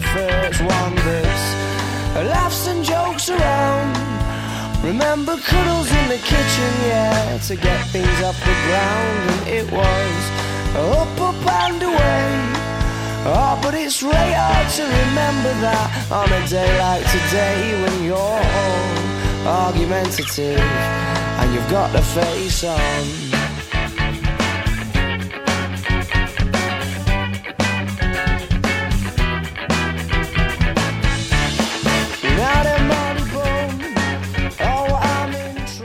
Prefer. One that's laughs and jokes around. Remember cuddles in the kitchen, yeah, to get things off the ground, and it was up, up and away. Oh, but it's really hard to remember that on a day like today when you're all argumentative and you've got the face on.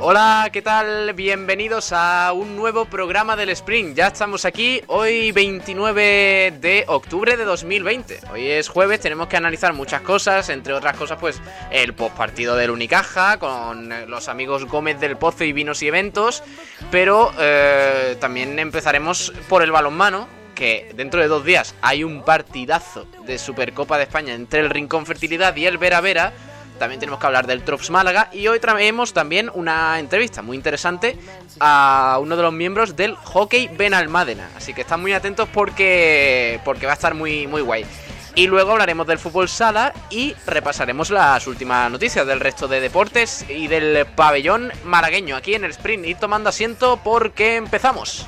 Hola, ¿qué tal? Bienvenidos a un nuevo programa del Spring. Ya estamos aquí hoy 29 de octubre de 2020. Hoy es jueves, tenemos que analizar muchas cosas, entre otras cosas pues el postpartido del Unicaja con los amigos Gómez del Pozo y Vinos y Eventos, pero eh, también empezaremos por el balonmano, que dentro de dos días hay un partidazo de Supercopa de España entre el Rincón Fertilidad y el Vera Vera también tenemos que hablar del Trops Málaga y hoy traemos también una entrevista muy interesante a uno de los miembros del Hockey Benalmádena. Así que están muy atentos porque, porque va a estar muy, muy guay. Y luego hablaremos del fútbol sala y repasaremos las últimas noticias del resto de deportes y del pabellón malagueño aquí en el sprint. Y tomando asiento porque empezamos.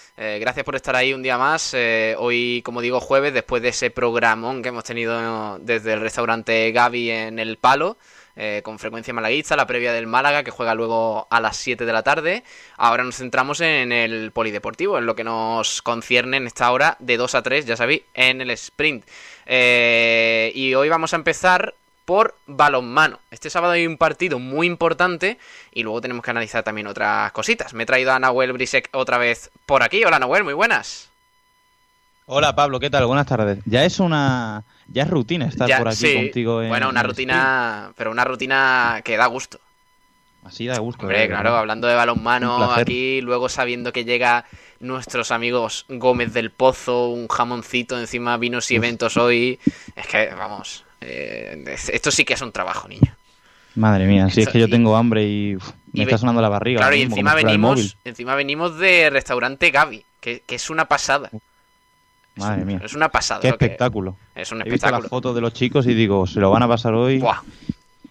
Eh, gracias por estar ahí un día más. Eh, hoy, como digo, jueves, después de ese programón que hemos tenido desde el restaurante Gaby en El Palo. Eh, con frecuencia malaguista, la previa del Málaga, que juega luego a las 7 de la tarde. Ahora nos centramos en el polideportivo, en lo que nos concierne en esta hora de 2 a 3, ya sabéis, en el sprint. y hoy vamos a empezar por balonmano. Este sábado hay un partido muy importante y luego tenemos que analizar también otras cositas. Me he traído a Nahuel Brisek otra vez por aquí. Hola Nahuel, muy buenas. Hola Pablo, ¿qué tal? Buenas tardes. Ya es una ya es rutina estar por aquí contigo. En, bueno, una rutina, pero una rutina que da gusto. Así da gusto. Hombre, claro, hablando de balonmano aquí, luego sabiendo que llega nuestros amigos Gómez del Pozo, un jamoncito encima vinos y eventos hoy, es que vamos, eh, esto sí que es un trabajo, niño. Madre mía, si es que yo tengo hambre y me está sonando la barriga. Claro, y encima venimos, encima venimos de restaurante Gaby, que, es una pasada. Madre mía. Es una pasada. Qué espectáculo. es un He visto las fotos de los chicos y digo, se lo van a pasar hoy.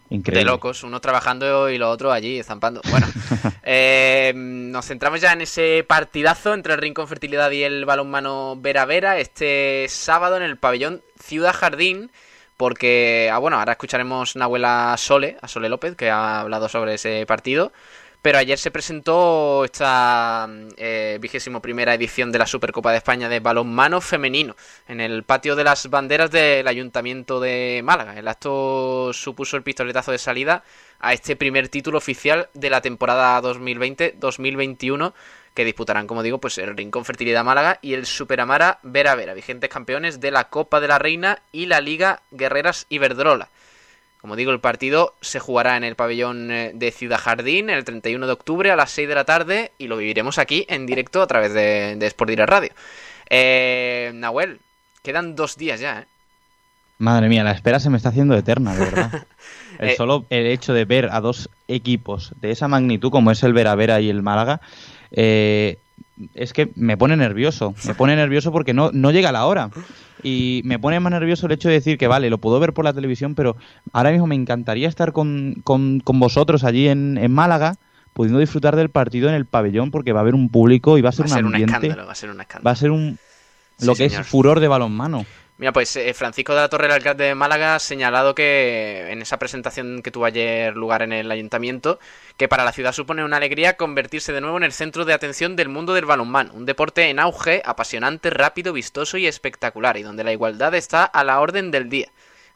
Increíble. De locos, uno trabajando y los otros allí estampando. Bueno, eh, nos centramos ya en ese partidazo entre el Rincón Fertilidad y el balonmano Vera Vera este sábado en el pabellón Ciudad Jardín porque, ah, bueno, ahora escucharemos una abuela Sole, a Sole López, que ha hablado sobre ese partido. Pero ayer se presentó esta eh, vigésimo primera edición de la Supercopa de España de balonmano femenino en el patio de las banderas del Ayuntamiento de Málaga. El acto supuso el pistoletazo de salida a este primer título oficial de la temporada 2020-2021 que disputarán, como digo, pues el Rincón Fertilidad Málaga y el Superamara Vera Vera, vigentes campeones de la Copa de la Reina y la Liga Guerreras Iberdrola. Como digo, el partido se jugará en el pabellón eh, de Ciudad Jardín el 31 de octubre a las 6 de la tarde y lo viviremos aquí en directo a través de, de Sport Radio. Eh, Nahuel, quedan dos días ya, ¿eh? Madre mía, la espera se me está haciendo eterna, de verdad. El eh, solo el hecho de ver a dos equipos de esa magnitud como es el Vera Vera y el Málaga eh, es que me pone nervioso. Me pone nervioso porque no, no llega la hora. Y me pone más nervioso el hecho de decir que, vale, lo puedo ver por la televisión, pero ahora mismo me encantaría estar con, con, vosotros allí en, en, Málaga, pudiendo disfrutar del partido en el pabellón, porque va a haber un público y va a ser, un ambiente. va a ser un escándalo. Va a ser un, lo que es furor de balonmano. Mira, pues eh, Francisco de la Torre, el alcalde de Málaga, ha señalado que en esa presentación que tuvo ayer lugar en el ayuntamiento, que para la ciudad supone una alegría convertirse de nuevo en el centro de atención del mundo del balonmano, un deporte en auge, apasionante, rápido, vistoso y espectacular, y donde la igualdad está a la orden del día.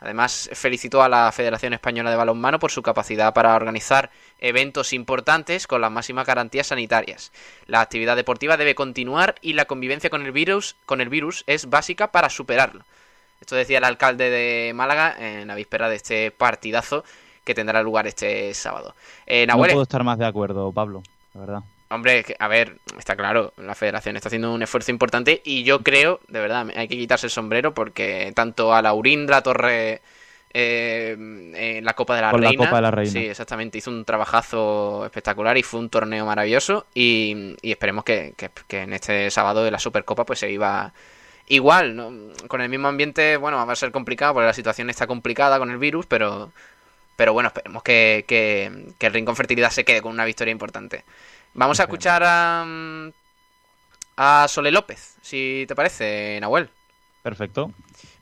Además, felicitó a la Federación Española de Balonmano por su capacidad para organizar eventos importantes con las máximas garantías sanitarias. La actividad deportiva debe continuar y la convivencia con el virus, con el virus es básica para superarlo. Esto decía el alcalde de Málaga en la víspera de este partidazo que tendrá lugar este sábado. Eh, no puedo estar más de acuerdo, Pablo, la verdad. Hombre, a ver, está claro, la federación está haciendo un esfuerzo importante y yo creo, de verdad, hay que quitarse el sombrero porque tanto a Laurín la Torre eh, la Copa de la Reina. La Copa de la Reina. Sí, exactamente. Hizo un trabajazo espectacular y fue un torneo maravilloso. Y, esperemos que, en este sábado de la Supercopa pues se iba igual, ¿no? con el mismo ambiente. Bueno, va a ser complicado porque la situación está complicada con el virus, pero, pero bueno, esperemos que, que, que el Rincón Fertilidad se quede con una victoria importante. Vamos a escuchar a, a Sole López, si te parece, Nahuel. Perfecto.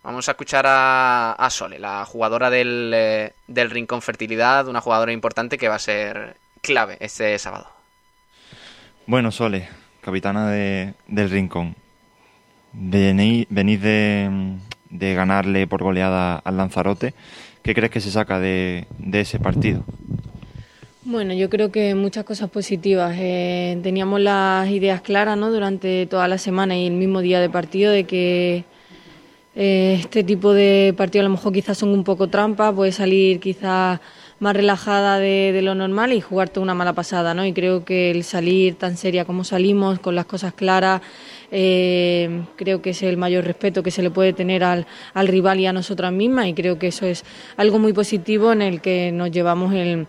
Vamos a escuchar a, Sole, la jugadora del, eh, del Rincón Fertilidad, una jugadora importante que va a ser clave este sábado. Bueno, Sole, capitana de, del Rincón. Venís, de, de, ganarle por goleada al Lanzarote. ¿Qué crees que se saca de, de ese partido? Bueno, yo creo que muchas cosas positivas. Eh, teníamos las ideas claras ¿no? durante toda la semana y el mismo día de partido de que eh, este tipo de partidos a lo mejor quizás son un poco trampa, puede salir quizás más relajada de, lo normal y jugarte una mala pasada, ¿no? Y creo que el salir tan seria como salimos, con las cosas claras, eh, creo que es el mayor respeto que se le puede tener al, al rival y a nosotras mismas y creo que eso es algo muy positivo en el que nos llevamos el,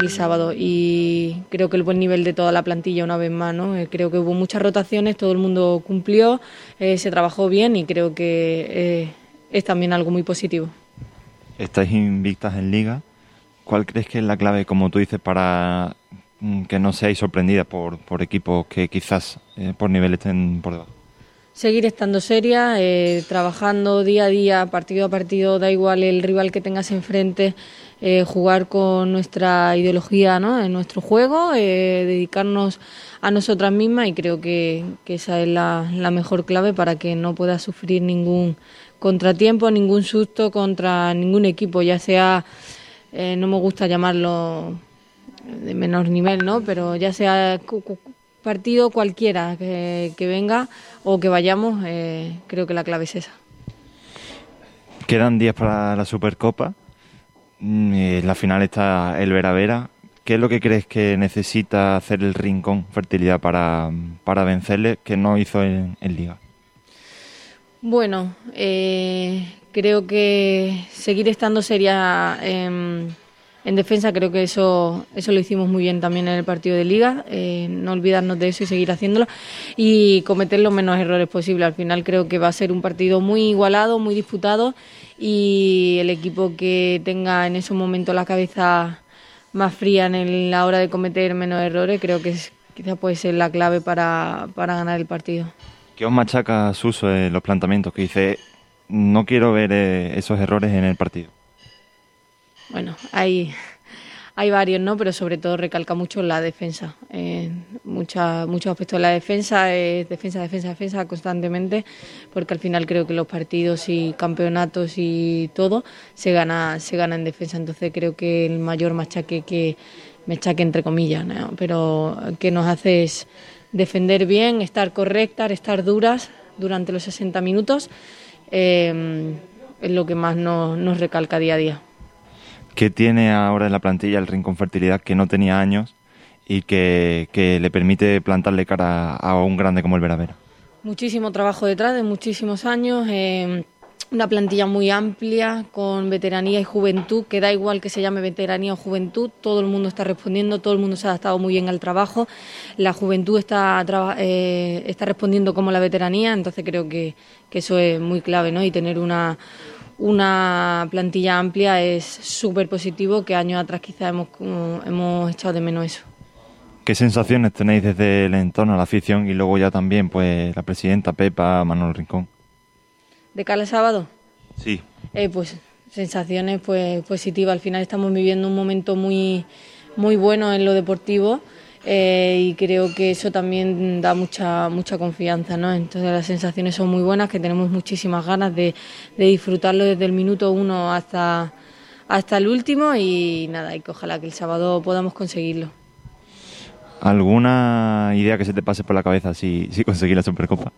el sábado y creo que el buen nivel de toda la plantilla una vez más, ¿no? Eh, creo que hubo muchas rotaciones, todo el mundo cumplió, eh, se trabajó bien y creo que es también algo muy positivo. Estáis invictas en liga ¿Cuál crees que es la clave, como tú dices, para que no seáis sorprendida por, por equipos que quizás eh, por nivel estén por debajo? Seguir estando seria, eh, trabajando día a día, partido a partido, da igual el rival que tengas enfrente, eh, jugar con nuestra ideología ¿no? en nuestro juego, dedicarnos a nosotras mismas y creo que, esa es la, la, mejor clave para que no puedas sufrir ningún contratiempo, ningún susto contra ningún equipo, ya sea no me gusta llamarlo de menor nivel, ¿no? Pero ya sea partido cualquiera que, venga o que vayamos, eh, creo que la clave es esa. Quedan días para la Supercopa. Mm, eh, la final está el Vera Vera. ¿Qué es lo que crees que necesita hacer el Rincón Fertilidad para, para vencerle que no hizo en, Liga? Bueno, eh, creo que seguir estando sería en, defensa, creo que eso, eso lo hicimos muy bien también en el partido de liga, eh, no olvidarnos de eso y seguir haciéndolo y cometer los menos errores posibles. Al final creo que va a ser un partido muy igualado, muy disputado y el equipo que tenga en ese momento la cabeza más fría en la hora de cometer menos errores, creo que es, quizá puede ser la clave para, para ganar el partido. ¿Qué os machaca Suso en los planteamientos? Que dice, no quiero ver eh, esos errores en el partido. Bueno, hay, hay varios, ¿no? Pero sobre todo recalca mucho la defensa. Eh, muchos aspectos de la defensa es defensa, defensa, defensa constantemente, porque al final creo que los partidos y campeonatos y todo se gana, se gana en defensa. Entonces creo que el mayor machaque que me chaque entre comillas, ¿no? pero que nos hace es defender bien, estar correctas, estar duras durante los 60 minutos eh, es lo que más nos, recalca día a día. ¿Qué tiene ahora en la plantilla el Rincón Fertilidad que no tenía años y que, le permite plantarle cara a un grande como el Veravera? Muchísimo trabajo detrás de muchísimos años. Eh, una plantilla muy amplia con veteranía y juventud, que da igual que se llame veteranía o juventud, todo el mundo está respondiendo, todo el mundo se ha adaptado muy bien al trabajo, la juventud está, eh, está respondiendo como la veteranía, entonces creo que, eso es muy clave, ¿no? Y tener una, una plantilla amplia es súper positivo, que años atrás quizás hemos, hemos echado de menos eso. ¿Qué sensaciones tenéis desde el entorno, la afición y luego ya también pues la presidenta Pepa, Manuel Rincón? de cada sábado. Sí. Eh, pues sensaciones pues positivas. Al final estamos viviendo un momento muy, muy bueno en lo deportivo. Eh, y creo que eso también da mucha mucha confianza, ¿no? Entonces las sensaciones son muy buenas, que tenemos muchísimas ganas de, de disfrutarlo desde el minuto uno hasta, hasta el último y nada, y que ojalá que el sábado podamos conseguirlo. ¿Alguna idea que se te pase por la cabeza si, si conseguir la Supercopa?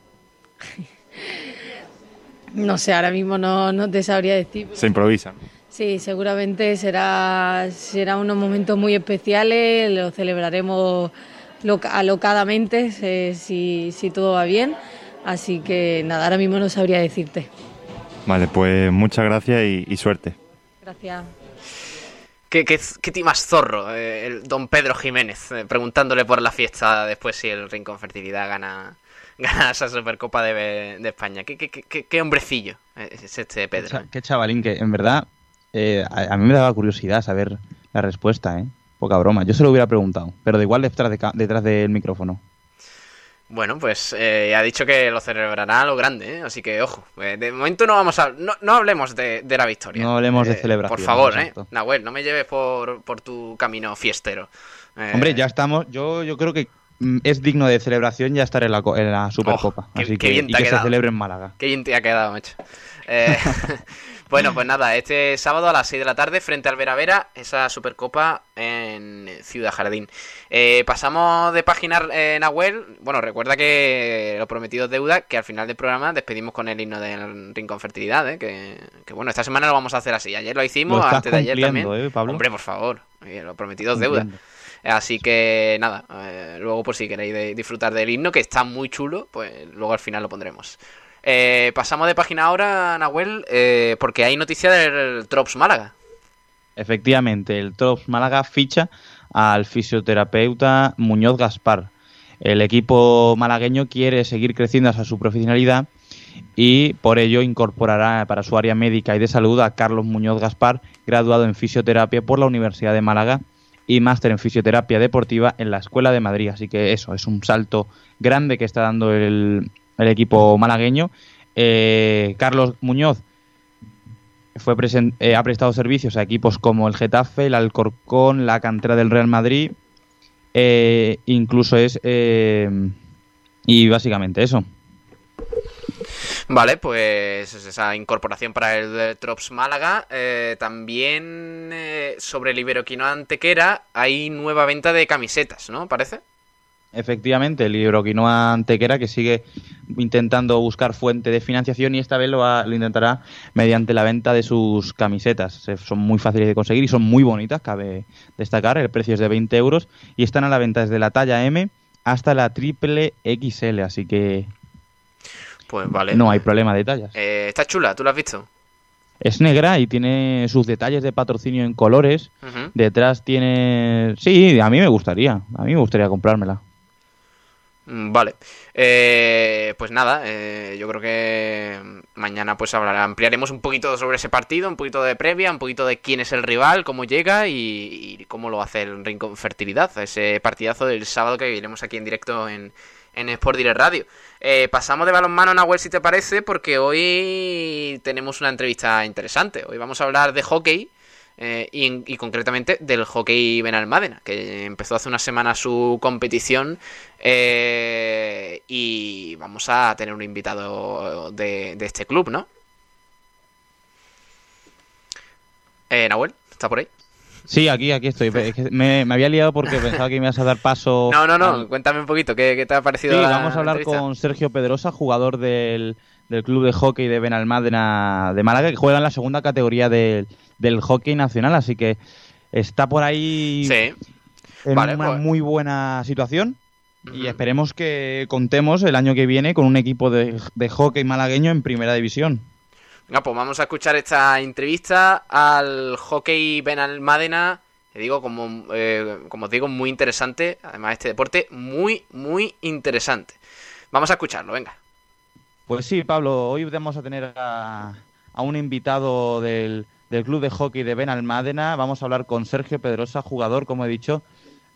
no sé, ahora mismo no, no te sabría decir. Se improvisa. Sí, seguramente será, será unos momentos muy especiales, lo celebraremos alocadamente si, si todo va bien. Así que nada, ahora mismo no sabría decirte. Vale, pues muchas gracias y, suerte. Gracias. ¿Qué, qué, qué más zorro, eh, el don Pedro Jiménez, eh, preguntándole por la fiesta después si el Rincón Fertilidad gana, gana esa Supercopa de, de España. ¿Qué, qué, qué, hombrecillo es este Pedro. Qué chavalín, que en verdad eh, a, mí me daba curiosidad saber la respuesta, ¿eh? Poca broma. Yo se lo hubiera preguntado, pero de igual detrás, de, detrás del micrófono. Bueno, pues eh, ha dicho que lo celebrará a lo grande, ¿eh? así que ojo. Eh, de momento no vamos a. No, no hablemos de, la victoria. No hablemos de celebración. Por favor, ¿eh? Nahuel, no me lleves por, por tu camino fiestero. Hombre, ya estamos. Yo, yo creo que mm, es digno de celebración ya estar en la, en la Supercopa. Oh, así que, y que se celebre en Málaga. Qué bien te ha quedado, macho. Bueno, pues nada, este sábado a las 6 de la tarde, frente al Vera Vera, esa Supercopa en Ciudad Jardín. Eh, pasamos de página en Nahuel. Bueno, recuerda que lo prometido es deuda, que al final del programa despedimos con el himno del Rincón Fertilidad, ¿eh? que, bueno, esta semana lo vamos a hacer así. Ayer lo hicimos, antes de ayer también. ¿eh, Hombre, por favor, lo prometido es deuda. Así que nada, eh, luego por si queréis disfrutar del himno, que está muy chulo, pues luego al final lo pondremos. Eh, pasamos de página ahora, Nahuel, eh, porque hay noticia del Trops Málaga. Efectivamente, el Trops Málaga ficha al fisioterapeuta Muñoz Gaspar. El equipo malagueño quiere seguir creciendo hasta su profesionalidad y por ello incorporará para su área médica y de salud a Carlos Muñoz Gaspar, graduado en fisioterapia por la Universidad de Málaga y máster en fisioterapia deportiva en la Escuela de Madrid. Así que eso es un salto grande que está dando el, el equipo malagueño. Eh, Carlos Muñoz fue eh, ha prestado servicios a equipos como el Getafe, el Alcorcón, la cantera del Real Madrid, eh, incluso es... y básicamente eso. Vale, pues esa incorporación para el Trops Málaga. también sobre el Iberoquino Antequera hay nueva venta de camisetas, ¿no? ¿Parece? Efectivamente, el Iberoquinoa Antequera que sigue intentando buscar fuente de financiación y esta vez lo, lo, intentará mediante la venta de sus camisetas. Son muy fáciles de conseguir y son muy bonitas, cabe destacar. El precio es de 20 euros y están a la venta desde la talla M hasta la triple XL, así que pues vale. no hay problema de tallas. Eh, está chula, ¿tú la has visto? Es negra y tiene sus detalles de patrocinio en colores. Detrás tiene... Sí, a mí me gustaría. A mí me gustaría comprármela. Mm, vale. Eh, pues nada, eh, yo creo que mañana pues hablará, ampliaremos un poquito sobre ese partido, un poquito de previa, un poquito de quién es el rival, cómo llega y, cómo lo hace el Rincón Fertilidad, ese partidazo del sábado que viviremos aquí en directo en, en Sport Direct Radio. Eh, pasamos de balonmano Nahuel si te parece, porque hoy tenemos una entrevista interesante. Hoy vamos a hablar de hockey eh, y, concretamente del hockey Benalmádena, que empezó hace una semana su competición eh, y vamos a tener un invitado de, este club, ¿no? Eh, Nahuel, ¿está por ahí? Sí, aquí, aquí estoy. me, había liado porque pensaba que me ibas a dar paso. No, no, no, cuéntame un poquito, ¿qué, te ha parecido? Sí, vamos a hablar con Sergio Pedrosa, jugador del, del club de hockey de Benalmádena de Málaga, que juega en la segunda categoría del del hockey nacional, así que está por ahí en una pues- muy buena situación y esperemos que contemos el año que viene con un equipo de, hockey malagueño en primera división. Venga, pues vamos a escuchar esta entrevista al hockey Benalmádena. Te digo, como, eh, como os digo, muy interesante. Además, este deporte muy, muy interesante. Vamos a escucharlo, venga. Pues sí, Pablo, hoy vamos a tener a un invitado del, del Club de Hockey de Benalmádena. Vamos a hablar con Sergio Pedrosa, jugador, como he dicho,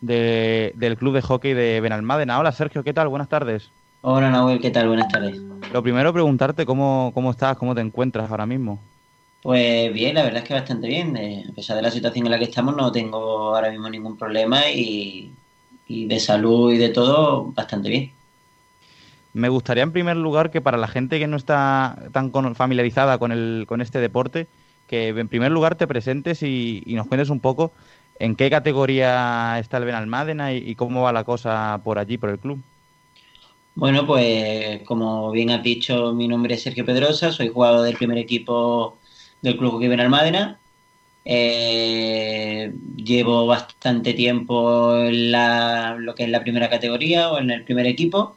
del Club de Hockey de Benalmádena. Hola Sergio, ¿qué tal? Buenas tardes. Hola Nahuel, ¿qué tal? Buenas tardes. Lo primero preguntarte cómo, cómo estás, cómo te encuentras ahora mismo. Pues bien, la verdad es que bastante bien. Eh, a pesar de la situación en la que estamos, no tengo ahora mismo ningún problema y, y de salud y de todo, bastante bien. Me gustaría en primer lugar que para la gente que no está tan familiarizada con, el, con este deporte, que en primer lugar te presentes y, nos cuentes un poco en qué categoría está el Benalmádena y, cómo va la cosa por allí, por el club. Bueno, pues como bien has dicho, mi nombre es Sergio Pedrosa, soy jugador del primer equipo del Club Hockey Benalmádena. Eh, llevo bastante tiempo en la, lo que es la primera categoría o en el primer equipo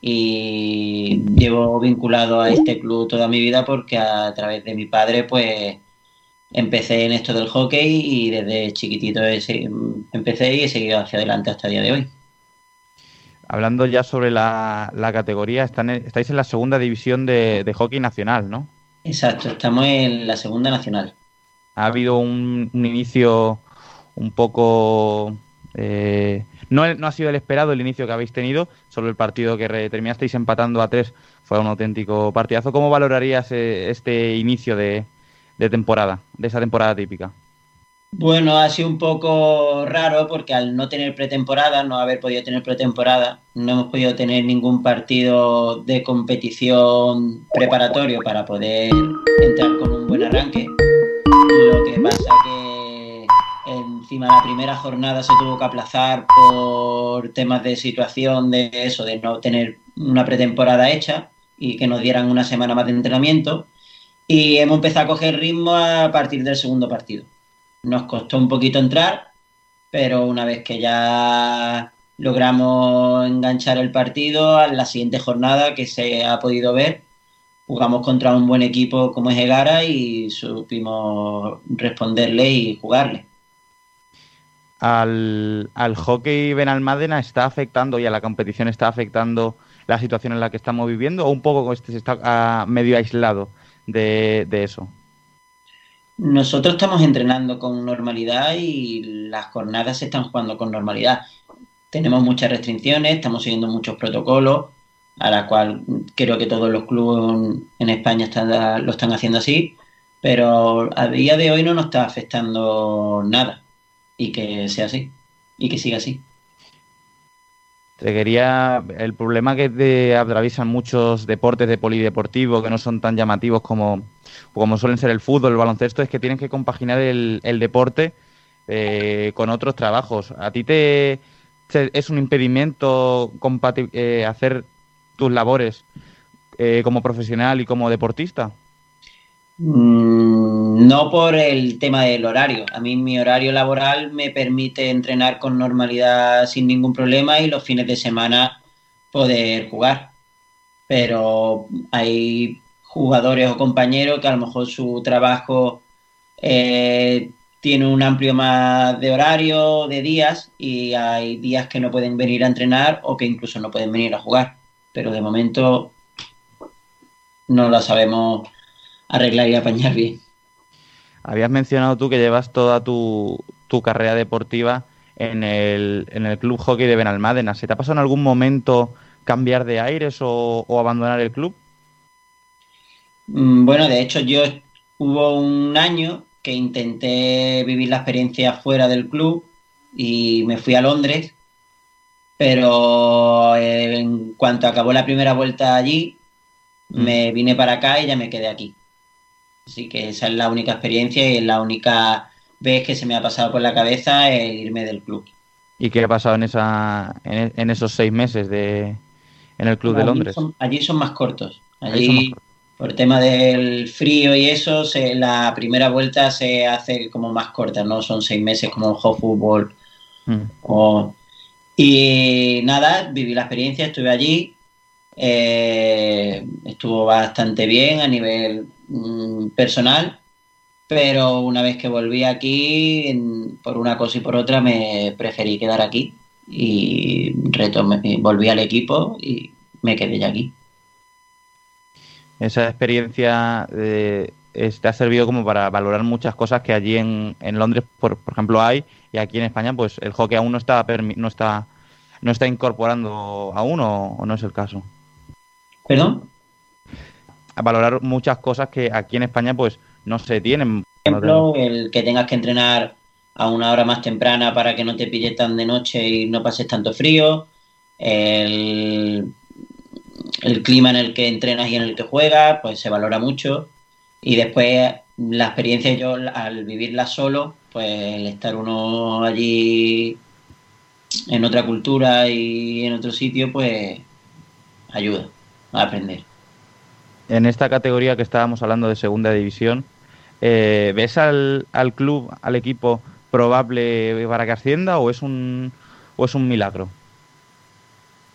y llevo vinculado a este club toda mi vida porque a través de mi padre pues empecé en esto del hockey y desde chiquitito empecé y he seguido hacia adelante hasta el día de hoy. Hablando ya sobre la, categoría, están, estáis en la segunda división de, de hockey nacional, ¿no? Exacto, estamos en la segunda nacional. Ha habido un, inicio un poco... Eh, no, ha sido el esperado el inicio que habéis tenido, solo el partido que terminasteis empatando a tres fue un auténtico partidazo. ¿Cómo valorarías eh, este inicio de, de temporada, de esa temporada típica? Bueno, ha sido un poco raro porque al no tener pretemporada, no haber podido tener pretemporada, no hemos podido tener ningún partido de competición preparatorio para poder entrar con un buen arranque. Lo que pasa que encima la primera jornada se tuvo que aplazar por temas de situación de eso, de no tener una pretemporada hecha y que nos dieran una semana más de entrenamiento. Y hemos empezado a coger ritmo a partir del segundo partido nos costó un poquito entrar, pero una vez que ya logramos enganchar el partido, a la siguiente jornada que se ha podido ver, jugamos contra un buen equipo como es Egara y supimos responderle y jugarle. Al, al hockey Benalmádena está afectando y a la competición está afectando la situación en la que estamos viviendo o un poco este se está ah, medio aislado de eso? Nosotros estamos entrenando con normalidad y las jornadas se están jugando con normalidad. Tenemos muchas restricciones, estamos siguiendo muchos protocolos, a la cual creo que todos los clubes en España están, lo están haciendo así, pero a día de hoy no nos está afectando nada y que sea así y que siga así. Te quería. El problema que te atraviesan muchos deportes de polideportivo que no son tan llamativos como como suelen ser el fútbol, el baloncesto, es que tienes que compaginar el, deporte eh, con otros trabajos. ¿A ti te, es un impedimento eh, hacer tus labores eh, como profesional y como deportista? Mm, no por el tema del horario. A mí mi horario laboral me permite entrenar con normalidad sin ningún problema y los fines de semana poder jugar. Pero hay jugadores o compañeros que a lo mejor su trabajo eh, tiene un amplio más de horario, de días, y hay días que no pueden venir a entrenar o que incluso no pueden venir a jugar. Pero de momento no lo sabemos arreglar y apañar bien. Habías mencionado tú que llevas toda tu, carrera deportiva en el, en el Club Hockey de Benalmádena. ¿Se te ha pasado en algún momento cambiar de aires o abandonar el club? Mm, bueno, de hecho yo hubo un año que intenté vivir la experiencia fuera del club y me fui a Londres, pero eh, en cuanto acabó la primera vuelta allí, mm. me vine para acá y ya me quedé aquí. Así que esa es la única experiencia y es la única vez que se me ha pasado por la cabeza el irme del club. ¿Y qué ha pasado en, esa, en, esos seis meses de, en el club de Londres? allí son más cortos. Allí, por tema del frío y eso, la primera vuelta se hace como más corta, no son seis meses como el hot fútbol. Mm. y nada, viví la experiencia, estuve allí, eh, estuvo bastante bien a nivel mm, personal, pero una vez que volví aquí, por una cosa y por otra, me preferí quedar aquí y retomé, volví al equipo y me quedé ya aquí esa experiencia eh, te ha servido como para valorar muchas cosas que allí en, Londres, por, ejemplo, hay y aquí en España, pues el hockey aún no está no está no está incorporando aún o, o no es el caso. ¿Perdón? A valorar muchas cosas que aquí en España pues no se tienen. Por ejemplo, el que tengas que entrenar a una hora más temprana para que no te pille tan de noche y no pases tanto frío, el, el clima en el que entrenas y en el que juegas, pues se valora mucho. Y después la experiencia yo al vivirla solo, pues el estar uno allí en otra cultura y en otro sitio, pues ayuda a aprender. En esta categoría que estábamos hablando de segunda división, eh, ¿ves al, club, al equipo probable para que ascienda o es un, o es un milagro?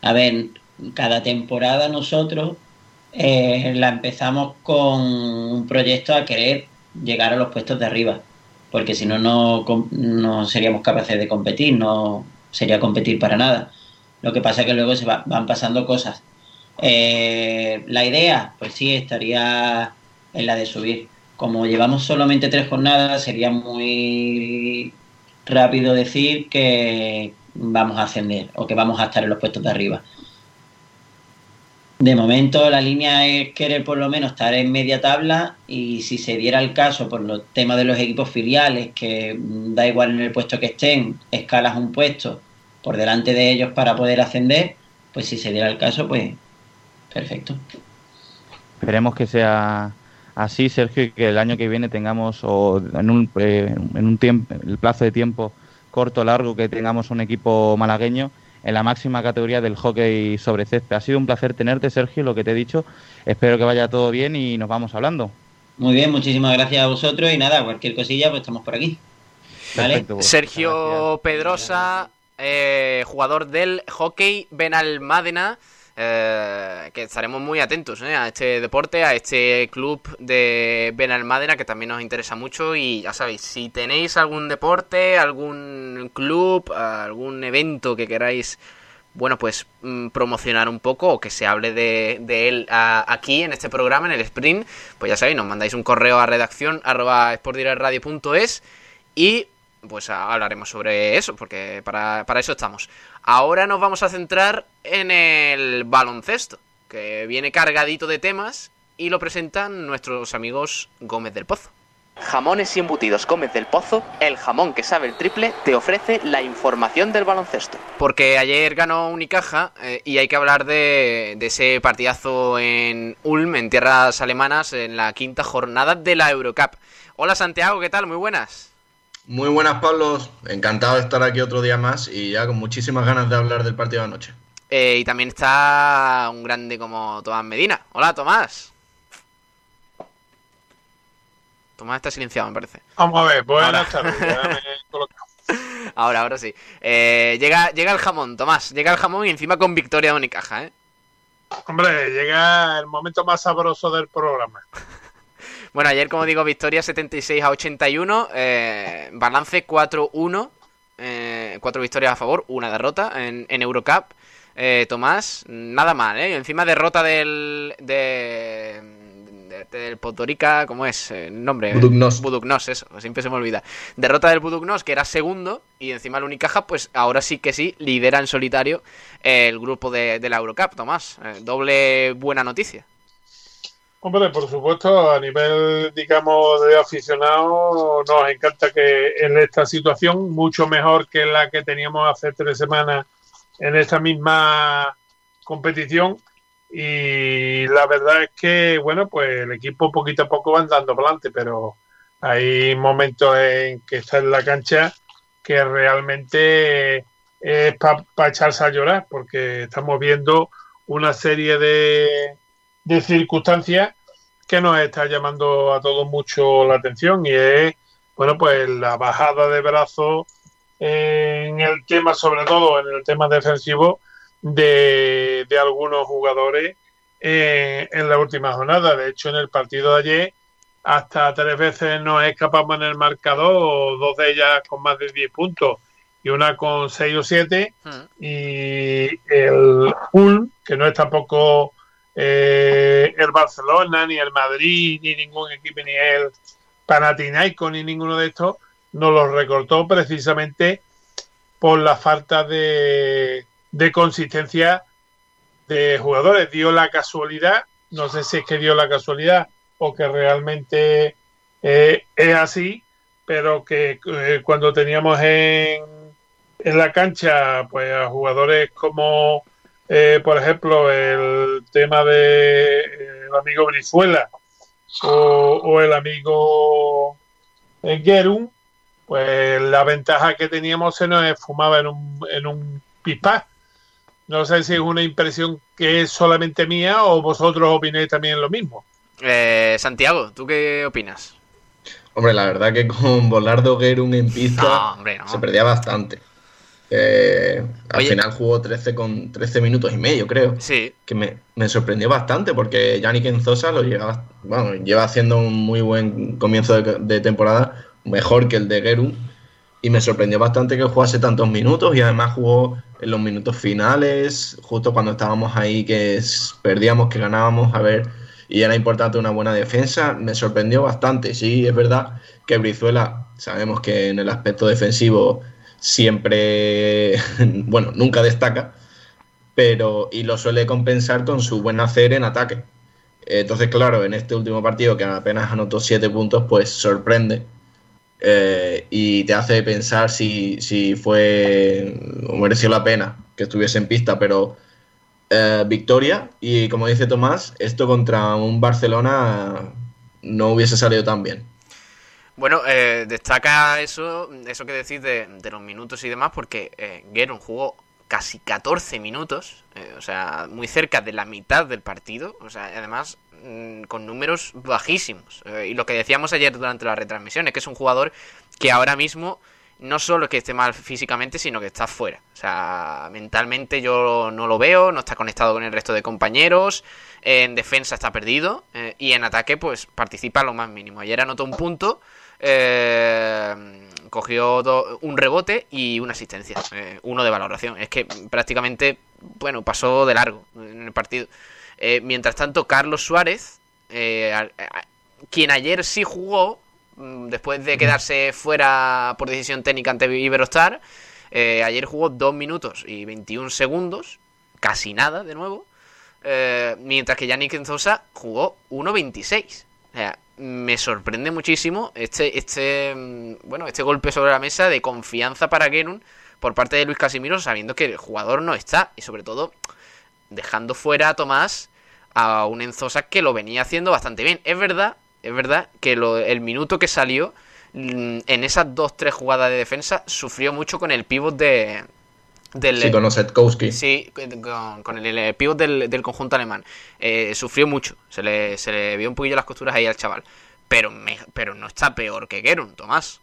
A ver, cada temporada nosotros eh, la empezamos con un proyecto a querer llegar a los puestos de arriba, porque si no, no seríamos capaces de competir, no sería competir para nada. Lo que pasa es que luego se van pasando cosas. Eh, la idea, pues sí, estaría en la de subir. Como llevamos solamente tres jornadas, sería muy rápido decir que vamos a ascender o que vamos a estar en los puestos de arriba. De momento la línea es querer por lo menos estar en media tabla y si se diera el caso por los temas de los equipos filiales, que da igual en el puesto que estén, escalas un puesto por delante de ellos para poder ascender, pues si se diera el caso, pues perfecto. Esperemos que sea así, Sergio, y que el año que viene tengamos, o en un, eh, en un tiempo, el plazo de tiempo corto o largo, que tengamos un equipo malagueño en la máxima categoría del hockey sobre césped. Ha sido un placer tenerte, Sergio, lo que te he dicho. Espero que vaya todo bien y nos vamos hablando. Muy bien, muchísimas gracias a vosotros y nada, cualquier cosilla, pues estamos por aquí. ¿Vale? Pues, Sergio Pedrosa, eh, jugador del hockey Benalmádena. Eh, que estaremos muy atentos eh, a este deporte, a este club de Benalmádena que también nos interesa mucho y ya sabéis, si tenéis algún deporte, algún club, algún evento que queráis, bueno, pues mm, promocionar un poco o que se hable de, él aquí en este programa, en el sprint, pues ya sabéis, nos mandáis un correo a redacción arroba y pues hablaremos sobre eso, porque para, para eso estamos. Ahora nos vamos a centrar en el baloncesto, que viene cargadito de temas y lo presentan nuestros amigos Gómez del Pozo. Jamones y embutidos Gómez del Pozo, el jamón que sabe el triple, te ofrece la información del baloncesto. Porque ayer ganó Unicaja eh, y hay que hablar de, de, ese partidazo en Ulm, en tierras alemanas, en la quinta jornada de la Eurocup. Hola Santiago, ¿qué tal? Muy buenas. Muy buenas, Pablo. Encantado de estar aquí otro día más y ya con muchísimas ganas de hablar del partido de anoche. Eh, y también está un grande como Tomás Medina. Hola, Tomás. Tomás está silenciado, me parece. Vamos a ver, buenas tardes. ahora, ahora sí. Eh, llega, llega el jamón, Tomás. Llega el jamón y encima con victoria de Unicaja, ¿eh? Hombre, llega el momento más sabroso del programa. Bueno, ayer, como digo, victoria 76 a 81, eh, balance 4-1, eh, cuatro victorias a favor, una derrota en, Eurocup. Eh, Tomás, nada mal, ¿eh? Encima derrota del... De, del Podorica, ¿cómo es el nombre? Buduknos. Buduknos, eso, siempre se me olvida. Derrota del Buduknos, que era segundo, y encima el Unicaja, pues ahora sí que sí, lidera en solitario el grupo de, de la Eurocup, Tomás. doble buena noticia. Hombre, por supuesto, a nivel, digamos, de aficionado, nos encanta que en esta situación, mucho mejor que la que teníamos hace tres semanas en esta misma competición. Y la verdad es que, bueno, pues el equipo poquito a poco va andando para adelante, pero hay momentos en que está en la cancha que realmente es para echarse a llorar, porque estamos viendo una serie de de circunstancias que nos está llamando a todos mucho la atención y es, bueno, pues la bajada de brazos en el tema, sobre todo en el tema defensivo, de, algunos jugadores eh, en la última jornada. De hecho, en el partido de ayer, hasta tres veces nos escapamos en el marcador, dos de ellas con más de 10 puntos y una con 6 o 7. Hmm. Y el Ulm, que no es tampoco eh, el Barcelona, ni el Madrid, ni ningún equipo, ni el Panathinaikos, ni ninguno de estos, nos los recortó precisamente por la falta de, de consistencia de jugadores. Dio la casualidad, no sé si es que dio la casualidad o que realmente eh, es así, pero que eh, cuando teníamos en, en, la cancha pues a jugadores como eh, por ejemplo el tema de el amigo Brizuela o, el amigo Gerun pues la ventaja que teníamos se nos esfumaba en un, en un pispá. No sé si es una impresión que es solamente mía o vosotros opinéis también lo mismo. Santiago, ¿tú qué opinas? Hombre, la verdad que con Volardo Gerun en pista se perdía bastante. Al final jugó 13 con 13 minutos y medio, creo. Sí. Que me, sorprendió bastante porque Yannick Enzosa lo lleva, bueno, lleva haciendo un muy buen comienzo de, temporada, mejor que el de Gerun. Y me sorprendió bastante que jugase tantos minutos y además jugó en los minutos finales, justo cuando estábamos ahí que perdíamos, que ganábamos. A ver y era importante una buena defensa. Me sorprendió bastante. Sí, es verdad que Brizuela, sabemos que en el aspecto defensivo siempre, bueno, nunca destaca, pero y lo suele compensar con su buen hacer en ataque. Entonces, claro, en este último partido que apenas anotó siete puntos, pues sorprende. Eh, y te hace pensar si, si fue o mereció la pena que estuviese en pista, pero eh, victoria y como dice Tomás, esto contra un Barcelona no hubiese salido tan bien. Bueno, eh, destaca eso, eso que decís de, los minutos y demás, porque eh, jugó casi 14 minutos, eh, o sea, muy cerca de la mitad del partido, o sea, además mm, con números bajísimos. y lo que decíamos ayer durante la retransmisión es que es un jugador que ahora mismo no solo que esté mal físicamente, sino que está fuera. O sea, mentalmente yo no lo veo, no está conectado con el resto de compañeros, en defensa está perdido eh, y en ataque pues participa lo más mínimo. Ayer anotó un punto, eh, cogió un rebote y una asistencia, eh, uno de valoración. Es que prácticamente, bueno, pasó de largo en el partido. mientras tanto, Carlos Suárez, quien ayer sí jugó, Mm, después de quedarse fuera por decisión técnica ante Iberostar, eh, ayer jugó 2 minutos y 21 segundos, casi nada de nuevo, eh, mientras que Yannick Enzosa jugó 1.26. O sea, me sorprende muchísimo este, este, mm, bueno, este golpe sobre la mesa de confianza para Genun por parte de Luis Casimiro, sabiendo que el jugador no está y sobre todo dejando fuera a Tomás a un Enzosa que lo venía haciendo bastante bien. Es verdad es verdad que el minuto que salió mm, en esas dos, tres jugadas de defensa sufrió mucho con el pivot de... Del, sí, con Osetkowski. Sí, con, el, pivot del, conjunto alemán. Eh, sufrió mucho. Se le, se le vio un poquillo las costuras ahí al chaval. Pero, pero no está peor que Gerun, Tomás.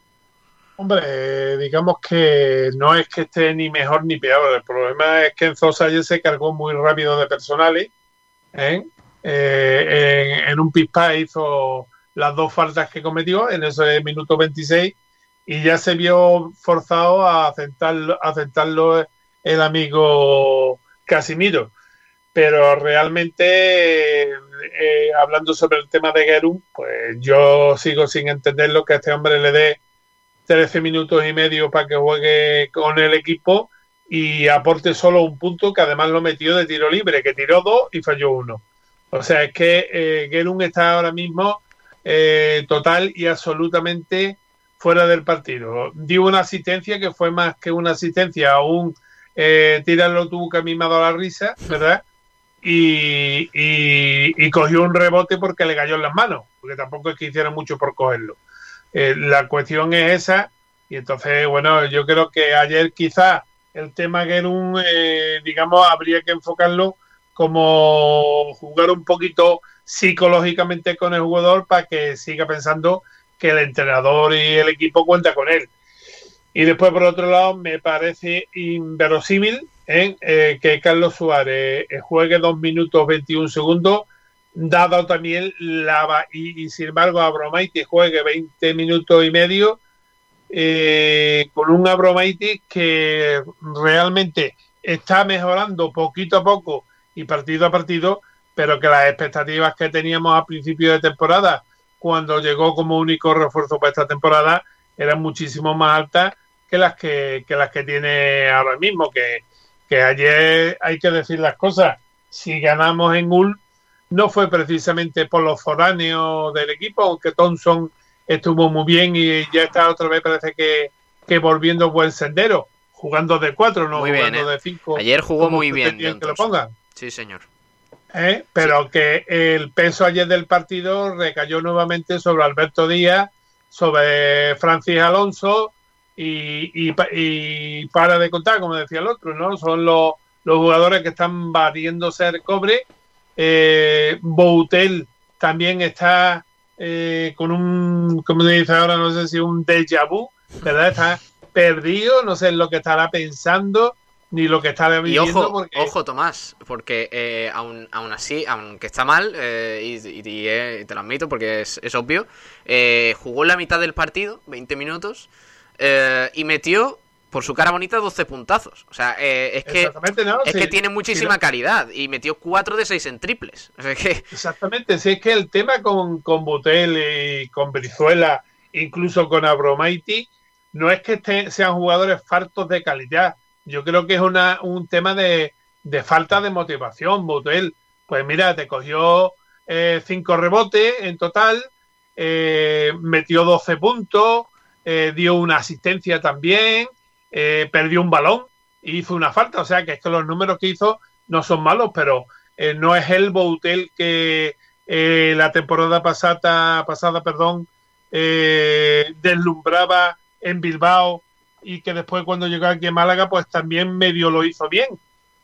Hombre, digamos que no es que esté ni mejor ni peor. El problema es que en Zosa ya se cargó muy rápido de personales. ¿eh? Eh, en, un pispa hizo las dos faltas que cometió en ese minuto 26 y ya se vio forzado a aceptarlo, aceptarlo el amigo Casimiro. Pero realmente, eh, hablando sobre el tema de Gerun, pues yo sigo sin entender lo que a este hombre le dé 13 minutos y medio para que juegue con el equipo y aporte solo un punto que además lo metió de tiro libre, que tiró dos y falló uno. O sea, es que eh, está ahora mismo eh, total y absolutamente fuera del partido. Dio una asistencia que fue más que una asistencia, aún eh, tíralo tú que a mí me ha dado la risa, ¿verdad? Y, y, cogió un rebote porque le cayó en las manos, porque tampoco es que hiciera mucho por cogerlo. Eh, la cuestión es esa, y entonces, bueno, yo creo que ayer quizás el tema Gerung, digamos, habría que enfocarlo como jugar un poquito psicológicamente con el jugador para que siga pensando que el entrenador y el equipo cuenta con él. Y después, por otro lado, me parece inverosímil ¿eh? Eh, que Carlos Suárez eh, juegue dos minutos 21 segundos, dado también la. Y, sin embargo, Abromaiti juegue 20 minutos y medio, con un Abromaiti que realmente está mejorando poquito a poco y partido a partido, pero que las expectativas que teníamos a principio de temporada, cuando llegó como único refuerzo para esta temporada, eran muchísimo más altas que las que, las que tiene ahora mismo, que, que ayer hay que decir las cosas. Si ganamos en Ul, no fue precisamente por los foráneos del equipo, aunque Thompson estuvo muy bien y ya está otra vez, parece que, que volviendo buen sendero, jugando de cuatro, no jugando ¿eh? de cinco. Ayer jugó muy bien. Que lo pongan. Sí, señor. ¿Eh? Pero que el peso ayer del partido recayó nuevamente sobre Alberto Díaz, sobre Francis Alonso y, para de contar, como decía el otro, ¿no? Son los, los jugadores que están batiéndose el cobre. Eh, Boutel también está eh, con un, como se dice ahora, no sé si un déjà vu, ¿verdad? Está perdido, no sé lo que estará pensando ni lo que está viviendo. Y ojo, ojo Tomás, porque eh, aún, aún, así, aunque está mal, eh, y, te lo admito porque es, es obvio, jugó la mitad del partido, 20 minutos, y metió por su cara bonita 12 puntazos. O sea, es, que, es que tiene muchísima calidad y metió 4 de 6 en triples. Exactamente, si es que el tema con, con Butel y con Brizuela, incluso con Abromaiti, no es que sean jugadores fartos de calidad. Yo creo que es una, un tema de, falta de motivación. Butel, pues mira, te cogió 5 eh, rebotes en total, eh, metió 12 puntos, eh, dio una asistencia también perdió un balón y hizo una falta. O sea que es que los números que hizo no son malos, pero no es el Boutel que la temporada pasada, pasada perdón, deslumbraba en Bilbao y que después cuando llegó aquí a Málaga pues también medio lo hizo bien.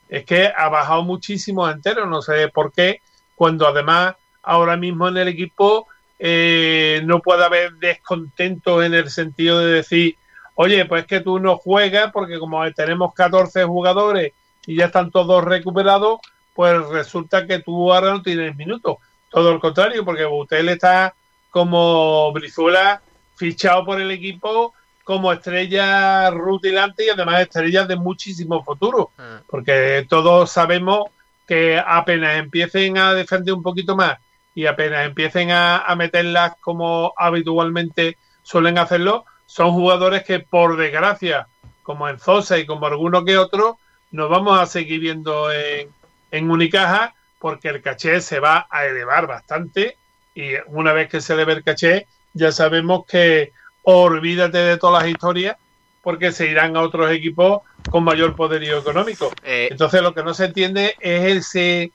Es que ha bajado muchísimo entero, no sé por qué, cuando además ahora mismo en el equipo no puede haber descontento en el sentido de decir oye, pues que tú no juegas porque como tenemos 14 jugadores y ya están todos recuperados, pues resulta que tú ahora no tienes minutos. Todo lo contrario, porque Butel está como Brizuela fichado por el equipo como estrella rutilante y además estrellas de muchísimo futuro, ah. porque todos sabemos que apenas empiecen a defender un poquito más y apenas empiecen a, a meterlas como habitualmente suelen hacerlo, son jugadores que por desgracia, como en Zosa y como alguno que otro, nos vamos a seguir viendo en, en Unicaja porque el caché se va a elevar bastante y una vez que se eleve el caché ya sabemos que olvídate de todas las historias porque se irán a otros equipos con mayor poderío económico. Eh, Entonces lo que no se entiende es ese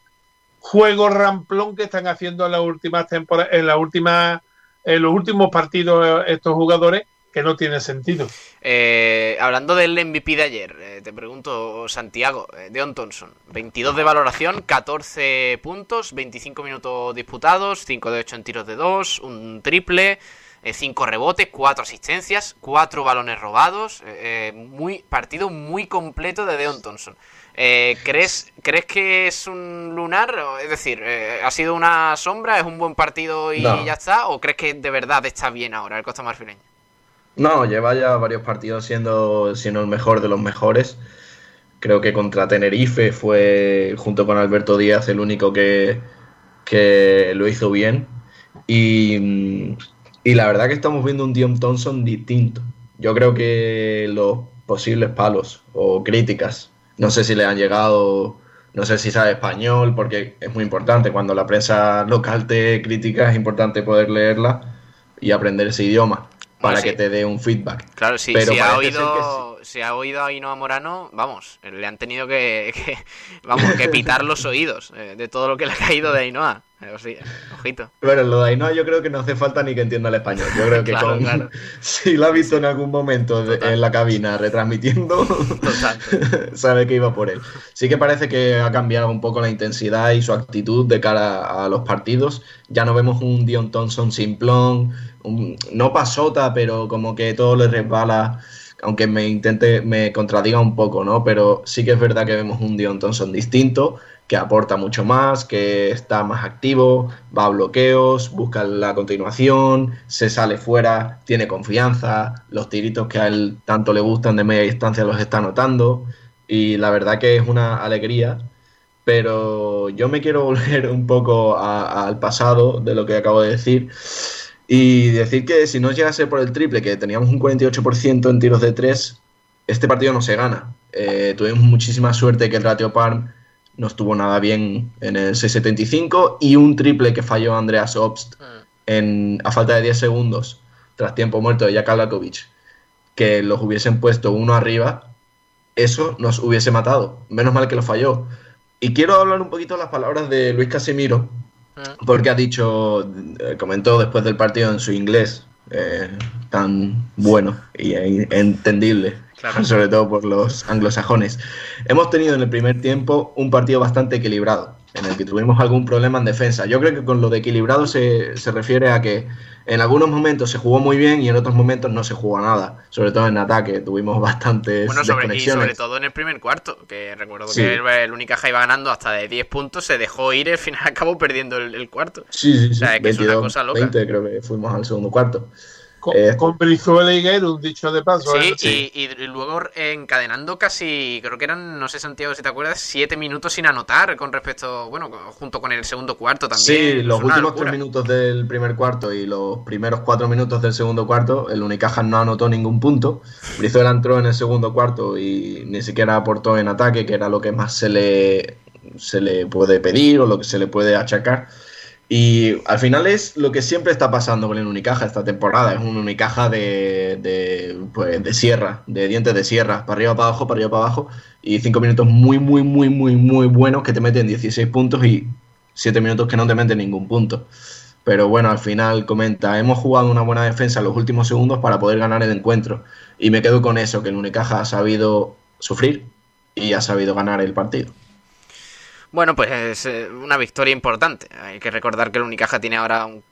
juego ramplón que están haciendo en las últimas temporadas, en la última, en los últimos partidos estos jugadores que no tiene sentido. Eh, hablando del MVP de ayer, eh, te pregunto, Santiago, eh, Deon Thompson, 22 de valoración, 14 puntos, 25 minutos disputados, 5 de 8 en tiros de 2, un triple, 5 rebotes, 4 asistencias, 4 balones robados, muy partido muy completo de Deon Thompson. ¿crees, ¿Crees que es un lunar? Es decir, ¿ha sido una sombra? ¿Es un buen partido y ya está? ¿O crees que de verdad está bien ahora el Costa Marfileño? No, lleva ya varios partidos siendo, siendo el mejor de los mejores. Creo que contra Tenerife fue, junto con Alberto Díaz, el único que, que lo hizo bien. Y, y, la verdad que estamos viendo un Dion Thompson distinto. Yo creo que los posibles palos o críticas, no sé si le han llegado, no sé si sabe español, porque es muy importante. Cuando la prensa local te critica, es importante poder leerla y aprender ese idioma para que te dé un feedback. Claro, sí, ha oído, si ha oído a Ainhoa Morano, vamos, le han tenido que, vamos, que pitar los oídos eh, de todo lo que le ha caído de Ainhoa. Sí, ojito. Pero lo de Ainhoa yo creo que no hace falta ni que entienda el español. Yo creo que con, si lo ha visto en algún momento en la cabina retransmitiendo, sabe que iba por él. Sí que parece que ha cambiado un poco la intensidad y su actitud de cara a los partidos. Ya no vemos un Dion Thompson simplón, no pasota, pero como que todo le resbala, aunque me intente, me contradiga un poco, ¿no? Pero sí que es verdad que vemos un Dion Thompson distinto, que aporta mucho más, que está más activo, va a bloqueos, busca la continuación, se sale fuera, tiene confianza, los tiritos que a él tanto le gustan de media distancia los está notando y la verdad que es una alegría. Pero yo me quiero volver un poco al pasado de lo que acabo de decir y decir que si no llegase por el triple, que teníamos un 48% en tiros de 3, este partido no se gana. Eh, tuvimos muchísima suerte que el ratio Parm no estuvo nada bien en el 6.75 y un triple que falló Andreas Obst ah. en, a falta de 10 segundos tras tiempo muerto de Jakalakovic, que los hubiesen puesto uno arriba, eso nos hubiese matado. Menos mal que lo falló. Y quiero hablar un poquito de las palabras de Luis Casimiro. Porque ha dicho, eh, comentó después del partido en su inglés eh, tan bueno y entendible, sobre todo por los anglosajones. Hemos tenido en el primer tiempo un partido bastante equilibrado, en el que tuvimos algún problema en defensa. Yo creo que con lo de equilibrado se, se refiere a que en algunos momentos se jugó muy bien y en otros momentos no se jugó nada. Sobre todo en ataque, tuvimos bastantes bueno, sobre, Y sobre todo en el primer cuarto, que recuerdo que el, Unicaja iba ganando hasta de 10 puntos, se dejó ir y al final acabó perdiendo el, cuarto. Sí, sí, sí. O sea, que es una cosa loca. 20 creo que fuimos al segundo cuarto. Con, eh, con Brizuela y un dicho de paso. Sí, ¿eh? Y, luego encadenando casi, creo que eran, no sé Santiago si te acuerdas, siete minutos sin anotar con respecto, bueno, junto con el segundo cuarto también. Sí, los últimos tres minutos del primer cuarto y los primeros cuatro minutos del segundo cuarto, el Unicaja no anotó ningún punto. Brizuela entró en el segundo cuarto y ni siquiera aportó en ataque, que era lo que más se le, se le puede pedir o lo que se le puede achacar. Y al final es lo que siempre está pasando con el Unicaja esta temporada. Es un Unicaja de, de, pues, de sierra, de dientes de sierra, para arriba, para abajo, para arriba, para abajo. Y cinco minutos muy, muy, muy, muy, muy buenos que te meten 16 puntos y siete minutos que no te meten ningún punto. Pero bueno, al final comenta, hemos jugado una buena defensa en los últimos segundos para poder ganar el encuentro. Y me quedo con eso, que el Unicaja ha sabido sufrir y ha sabido ganar el partido. Bueno, pues es eh, una victoria importante. Hay que recordar que el Unicaja tiene ahora un,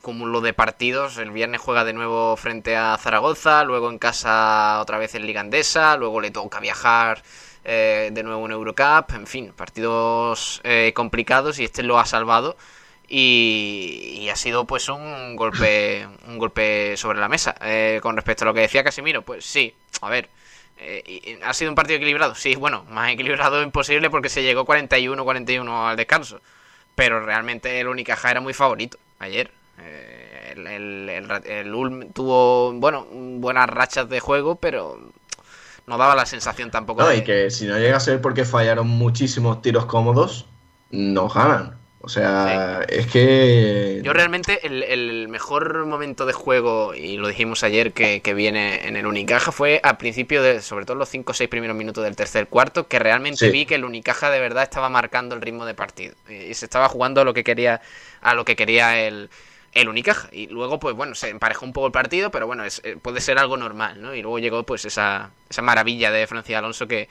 cúmulo de partidos. El viernes juega de nuevo frente a Zaragoza, luego en casa otra vez en Liga Andesa, luego le toca viajar eh, de nuevo en Eurocup. En fin, partidos eh, complicados y este lo ha salvado. Y, ha sido pues un golpe un golpe sobre la mesa. con respecto a lo que decía Casimiro, pues sí, a ver eh, ¿Ha sido un partido equilibrado? Sí, bueno, más equilibrado imposible porque se llegó 41-41 al descanso. Pero realmente el Unicaja era muy favorito ayer. Eh, el, Ulm tuvo, bueno, buenas rachas de juego, pero no daba la sensación tampoco. No, y que si no llega a ser porque fallaron muchísimos tiros cómodos, no ganan. O sea, es que... Yo realmente el, mejor momento de juego, y lo dijimos ayer que, viene en el Unicaja, fue al principio, de, sobre todo los 5 o 6 primeros minutos del tercer cuarto, que realmente vi que el Unicaja de verdad estaba marcando el ritmo de partido. Y, se estaba jugando a lo que quería, a lo que quería el, el Unicaja. Y luego, pues bueno, se emparejó un poco el partido, pero bueno, es, eh, puede ser algo normal, ¿no? Y luego llegó pues esa, esa maravilla de Francia Alonso que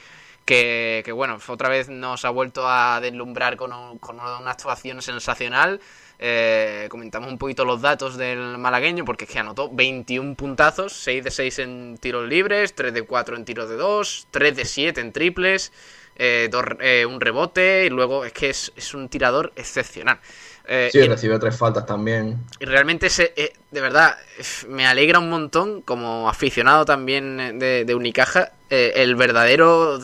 que, bueno, otra vez nos ha vuelto a deslumbrar con, una actuación sensacional. Eh, comentamos un poquito los datos del malagueño, porque es que anotó 21 puntazos, 6 de 6 en tiros libres, 3 de 4 en tiros de 2, 3 de 7 en triples, eh, eh, un rebote, y luego es que es, es un tirador excepcional. Eh, sí, recibió tres faltas también. Y realmente, ese, eh, de verdad, me alegra un montón, como aficionado también de, Unicaja, eh, el verdadero.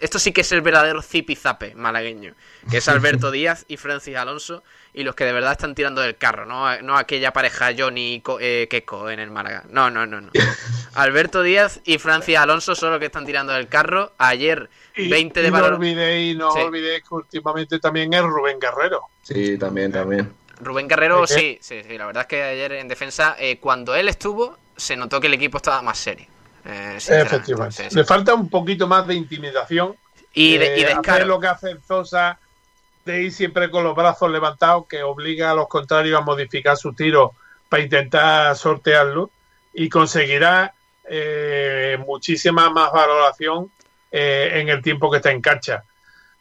Esto sí que es el verdadero zipizape malagueño, que es Alberto Díaz y Francis Alonso, y los que de verdad están tirando del carro, no, no aquella pareja Johnny eh, Keco en el Málaga. No, no, no, no. Alberto Díaz y Francis Alonso son los que están tirando del carro. Ayer, 20 de valor. No olvidéis, no olvidéis que últimamente también es Rubén Guerrero. Sí, también, también. Rubén Guerrero, sí, sí, sí. La verdad es que ayer en defensa, eh, cuando él estuvo, se notó que el equipo estaba más serio. Eh, Efectivamente. Le falta un poquito más de intimidación. Y de, y de hacer lo que hace Zosa de ir siempre con los brazos levantados, que obliga a los contrarios a modificar su tiro para intentar sortearlo y conseguirá eh, muchísima más valoración eh, en el tiempo que está en cancha.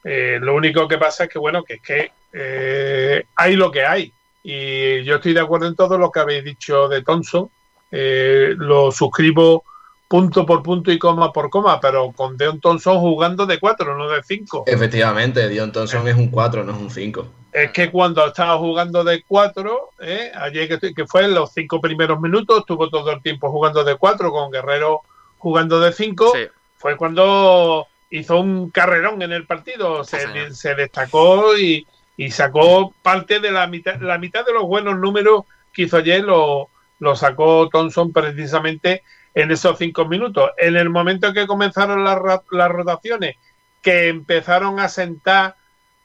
Eh, lo único que pasa es que, bueno, que es que hay lo que hay. Y yo estoy de acuerdo en todo lo que habéis dicho de Thompson. lo suscribo punto por punto y coma por coma, pero con Deon Thompson jugando de 4, no de 5. Efectivamente, Deon Thompson es un 4, no es un 5. Es que cuando estaba jugando de 4, ¿eh? ayer que, que fue en los 5 primeros minutos, estuvo todo el tiempo jugando de 4, con Guerrero jugando de 5, fue cuando hizo un carrerón en el partido, se, se, destacó y, y, sacó parte de la mitad, la mitad de los buenos números que hizo ayer, lo, lo sacó Thompson precisamente en esos cinco minutos. En el momento que comenzaron las, las rotaciones, que empezaron a sentar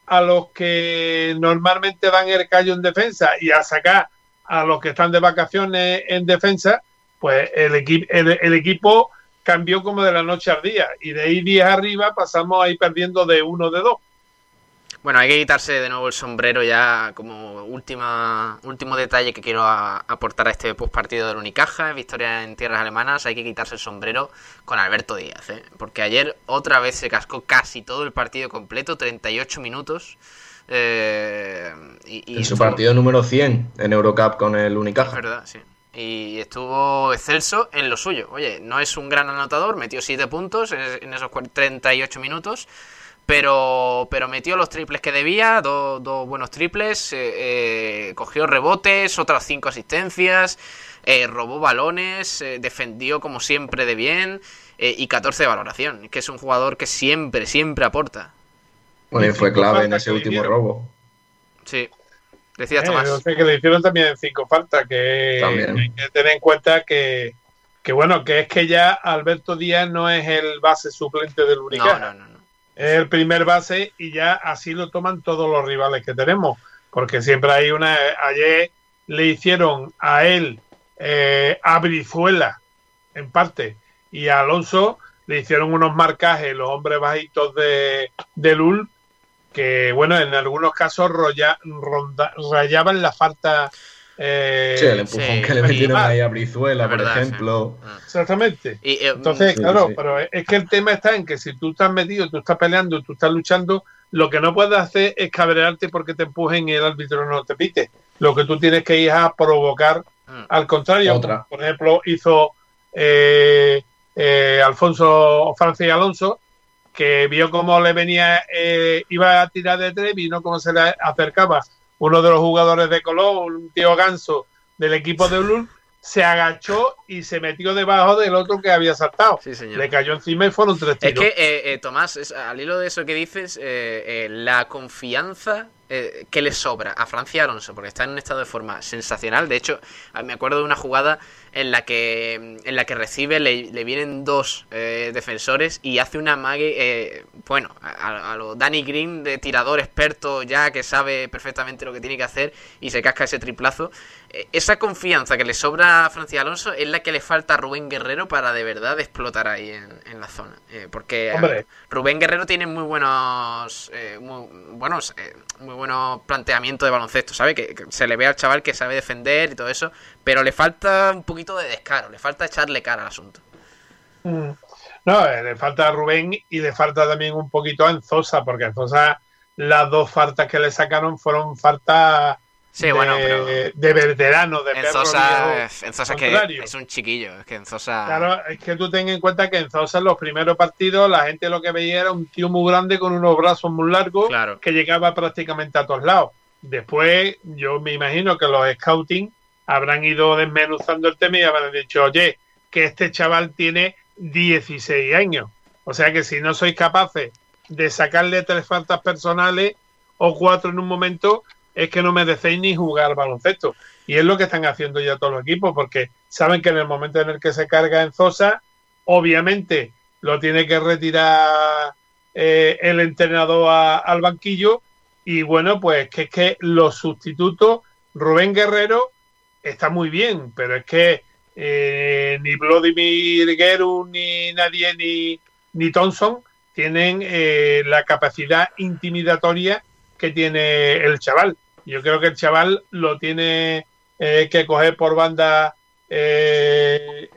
a los que normalmente dan el callo en defensa y a sacar a los que están de vacaciones en defensa, pues el, el, equipo cambió como de la noche al día y de ahí 10 arriba pasamos a ir perdiendo de uno de dos. Bueno, hay que quitarse de nuevo el sombrero ya como última, último detalle que quiero aportar a este postpartido del Unicaja, victoria en tierras alemanas, hay que quitarse el sombrero con Alberto Díaz, ¿eh? porque ayer otra vez se cascó casi todo el partido completo, 38 minutos. Eh, y, en su partido número 100 en Eurocup con el Unicaja. verdad, sí. Y estuvo excelso en lo suyo. Oye, no es un gran anotador, metió 7 puntos en esos 38 minutos pero, pero metió los triples que debía, dos, buenos triples, eh, eh, cogió rebotes, otras cinco asistencias, eh, robó balones, defendió como siempre de bien y 14 de valoración, que es un jugador que siempre, siempre aporta. Bueno, fue clave en ese último robo. Sí. Decía Tomás. que le hicieron también cinco faltas, que hay que tener en cuenta que, que, bueno, que es que ya Alberto Díaz no es el base suplente del Unicaja. no, no es el primer base y ya así lo toman todos los rivales que tenemos, porque siempre hay una... Ayer le hicieron a él eh, a Brizuela, en parte, y a Alonso le hicieron unos marcajes los hombres bajitos de, de Lul, que bueno, en algunos casos rayaban la falta eh, sí, el empujón que le metieron ahí a Brizuela, por ejemplo. Exactamente. Y, eh, Entonces, claro, pero es que el tema está en que si tú estás metido, tú estás peleando, tú estás luchando, lo que no puedes hacer es cabrearte porque te empujen y el árbitro no te pite. Lo que tú tienes que ir a provocar, mm. al contrario. Otra. Por ejemplo, hizo eh, Alfonso Francia y Alonso, que vio cómo le venía, iba a tirar de tres, vino cómo se le acercaba uno de los jugadores de Colón, un tío ganso del equipo de Ulul, se agachó y se metió debajo del otro que había saltado. Le cayó encima y fueron tres tiros. Es que, eh, eh, Tomás, al hilo de eso que dices, eh, la confianza que le sobra a Francia Alonso, porque está en un estado de forma sensacional. De hecho, me acuerdo de una jugada en la que, en la que recibe, le, vienen dos eh, defensores y hace una mague, eh, bueno, a, lo Danny Green de tirador experto ya que sabe perfectamente lo que tiene que hacer y se casca ese triplazo. Eh, esa confianza que le sobra a Francia Alonso es la que le falta a Rubén Guerrero para de verdad explotar ahí en, la zona. porque Rubén Guerrero tiene muy buenos, muy, buenos, muy buenos planteamientos de baloncesto, ¿sabe? Que, que se le ve al chaval que sabe defender y todo eso, pero le falta un poquito de descaro, le falta echarle cara al asunto. Mm. No, eh, le falta a Rubén y le falta también un poquito a Enzosa, porque Enzosa las dos faltas que le sacaron fueron faltas de, bueno, de veterano, de Enzosa, Enzosa que es un chiquillo, es que Enzosa... Claro, es que tú ten en cuenta que Enzosa en los primeros partidos la gente lo que veía era un tío muy grande con unos brazos muy largos que llegaba prácticamente a todos lados. Después yo me imagino que los scouting habrán ido desmenuzando el tema y habrán dicho, oye, que este chaval tiene 16 años. O sea que si no sois capaces de sacarle tres faltas personales o cuatro en un momento, es que no merecéis ni jugar baloncesto. Y es lo que están haciendo ya todos los equipos, porque saben que en el momento en el que se carga en Zosa, obviamente lo tiene que retirar eh, el entrenador al banquillo. Y bueno, pues que es que los sustitutos, Rubén Guerrero está muy bien, pero es que eh, ni Vladimir Guerrero, ni nadie, ni, ni Thompson tienen eh, la capacidad intimidatoria que tiene el chaval. Yo creo que el chaval lo tiene eh, que coger por banda el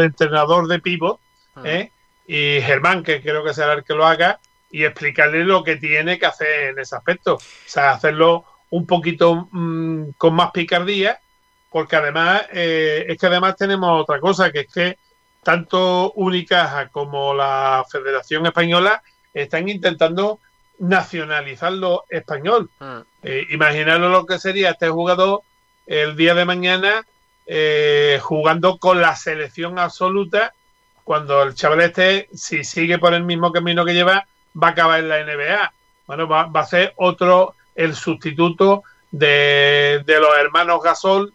entrenador de pivot ah. y Germán, que creo que será el que lo haga, y explicarle lo que tiene que hacer en ese aspecto. O sea, hacerlo un poquito mm, con más picardía porque además eh, es que además tenemos otra cosa, que es que tanto Unicaja como la Federación Española están intentando nacionalizarlo español. Mm. Eh, imaginaros lo que sería este jugador el día de mañana eh, jugando con la selección absoluta cuando el chaval este, si sigue por el mismo camino que lleva, va a acabar en la NBA. Bueno, va, a ser otro, el sustituto de, de los hermanos Gasol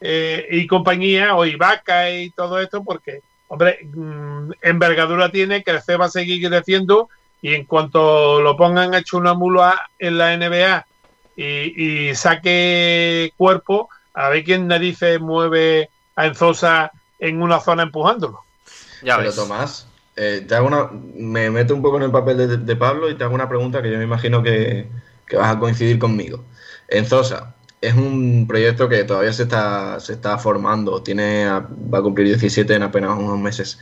eh, y compañía, o Ibaka y todo esto, porque hombre, mm, envergadura tiene, crecer va a seguir creciendo y en cuanto lo pongan hecho una mula en la NBA y, y, cuerpo, a ver quién narices mueve a Enzosa en una zona empujándolo. Ya Pero Tomás, eh, te hago una, me meto un poco en el papel de, Pablo y te hago una pregunta que yo me imagino que, que vas a coincidir conmigo. Enzosa, es un proyecto que todavía se está, se está formando, tiene, va a cumplir 17 en apenas unos meses.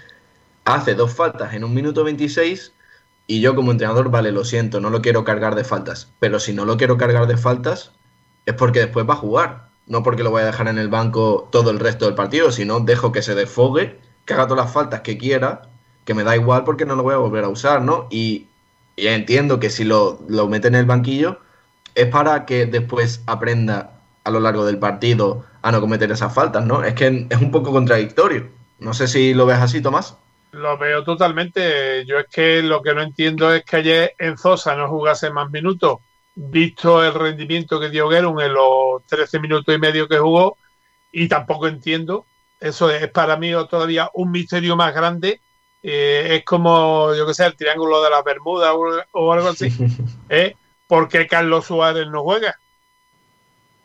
Hace dos faltas en un minuto 26 y yo como entrenador, vale, lo siento, no lo quiero cargar de faltas. Pero si no lo quiero cargar de faltas, es porque después va a jugar. No porque lo voy a dejar en el banco todo el resto del partido, sino dejo que se desfogue, que haga todas las faltas que quiera, que me da igual porque no lo voy a volver a usar, ¿no? Y, y entiendo que si lo, lo mete en el banquillo, es para que después aprenda a lo largo del partido a no cometer esas faltas, ¿no? Es que es un poco contradictorio. No sé si lo ves así, Tomás. Lo veo totalmente. Yo es que lo que no entiendo es que ayer en Zosa no jugase más minutos, visto el rendimiento que dio Gerun en los 13 minutos y medio que jugó, y tampoco entiendo. Eso es para mí todavía un misterio más grande. Eh, es como, yo que sé, el triángulo de las Bermudas o, algo así. ¿eh? ¿Por qué Carlos Suárez no juega?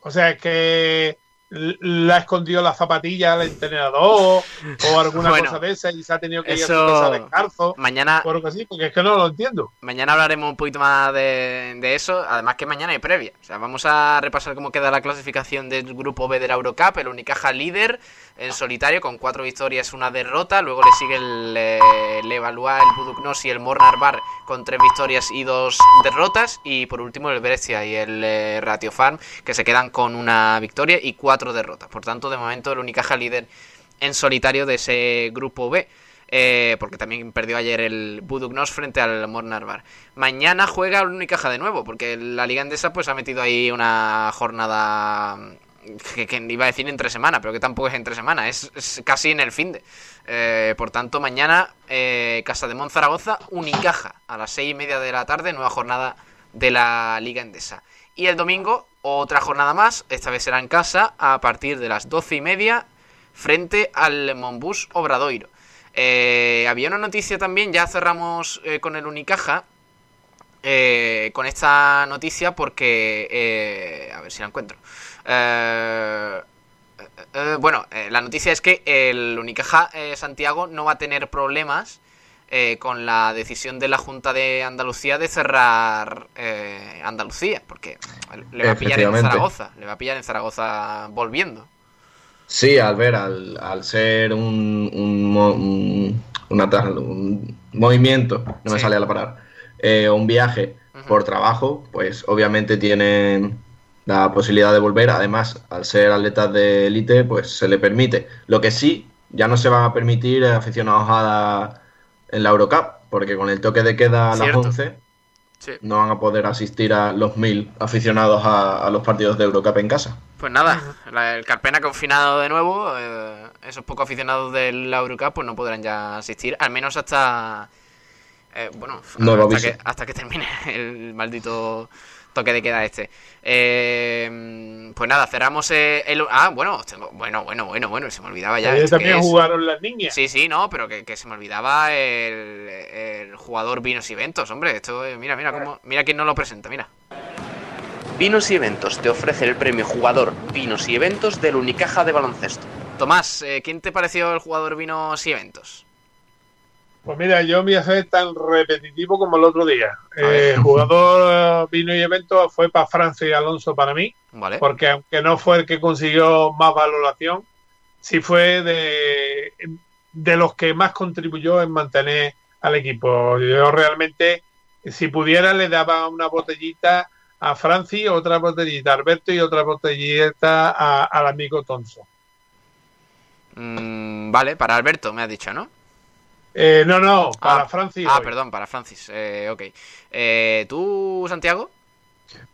O sea, que la ha escondido la zapatilla al entrenador o alguna cosa de esa y se ha tenido que ir a su casa descalzo. Mañana. Por así, porque es que no lo entiendo. Mañana hablaremos un poquito más de, eso. Además, que mañana hay previa. O sea, vamos a repasar cómo queda la clasificación del grupo B de la Eurocup. El Unicaja líder en solitario con cuatro victorias, una derrota. Luego le sigue el, eh, el Evalua, el Buduknos y el Mornar Bar con tres victorias y dos derrotas. Y por último, el Brescia y el eh, Ratio Farm que se quedan con una victoria y cuatro derrotas. Por tanto, de momento el Unicaja líder en solitario de ese grupo B. Eh, porque también perdió ayer el Budugnos frente al Mornarvar. Mañana juega el Unicaja de nuevo, porque la Liga Endesa pues ha metido ahí una jornada que, iba a decir entre semana, pero que tampoco es entre semana, es, casi en el fin de. Eh, por tanto, mañana eh, Casa de Monzaragoza, Unicaja a las seis y media de la tarde, nueva jornada de la Liga Endesa. Y el domingo, otra jornada más, esta vez será en casa, a partir de las doce y media, frente al Monbus Obradoiro. Eh, había una noticia también, ya cerramos eh, con el Unicaja, eh, con esta noticia porque... a ver si la encuentro. bueno, la noticia es que el Unicaja Santiago no va a tener problemas eh, con la decisión de la Junta de Andalucía de cerrar eh, Andalucía, porque le va a pillar en Zaragoza, le va a pillar en Zaragoza volviendo. Sí, al ver, al, ser un, un, un, movimiento, no me sale a la parar, eh, un viaje por trabajo, pues obviamente tienen la posibilidad de volver. Además, al ser atletas de élite, pues se le permite. Lo que sí, ya no se van a permitir aficionados a en la Eurocup, porque con el toque de queda a las 11 no van a poder asistir a los mil aficionados a, los partidos de Eurocup en casa. Pues nada, el Carpena confinado de nuevo, eh, esos pocos aficionados del la Eurocup pues no podrán ya asistir, al menos hasta... Eh, bueno, hasta, que, hasta que termine el maldito toque de queda este. Eh, pues nada, cerramos el... Ah, bueno, bueno, bueno, bueno, bueno, se me olvidaba ya. también jugaron las niñas. Sí, sí, no, pero que, se me olvidaba el, jugador Vinos y Eventos, hombre. Esto, mira, mira, cómo, mira quién no lo presenta, mira. Vinos y Eventos te ofrece el premio jugador Vinos y Eventos del Unicaja de baloncesto. Tomás, eh, ¿quién te pareció el jugador Vinos y Eventos? Pues mira, yo me hace tan repetitivo como el otro día. El jugador vino y evento fue para Francia y Alonso para mí, porque aunque no fue el que consiguió más valoración, sí fue de, de los que más contribuyó en mantener al equipo. Yo realmente, si pudiera, le daba una botellita a Francia, otra botellita a Alberto y otra botellita al amigo Tonso. Mm, vale, para Alberto me has dicho, ¿no? Eh, no, no, para ah, Francis. Ah, perdón, para Francis. Eh, ok. Eh, ¿Tú, Santiago?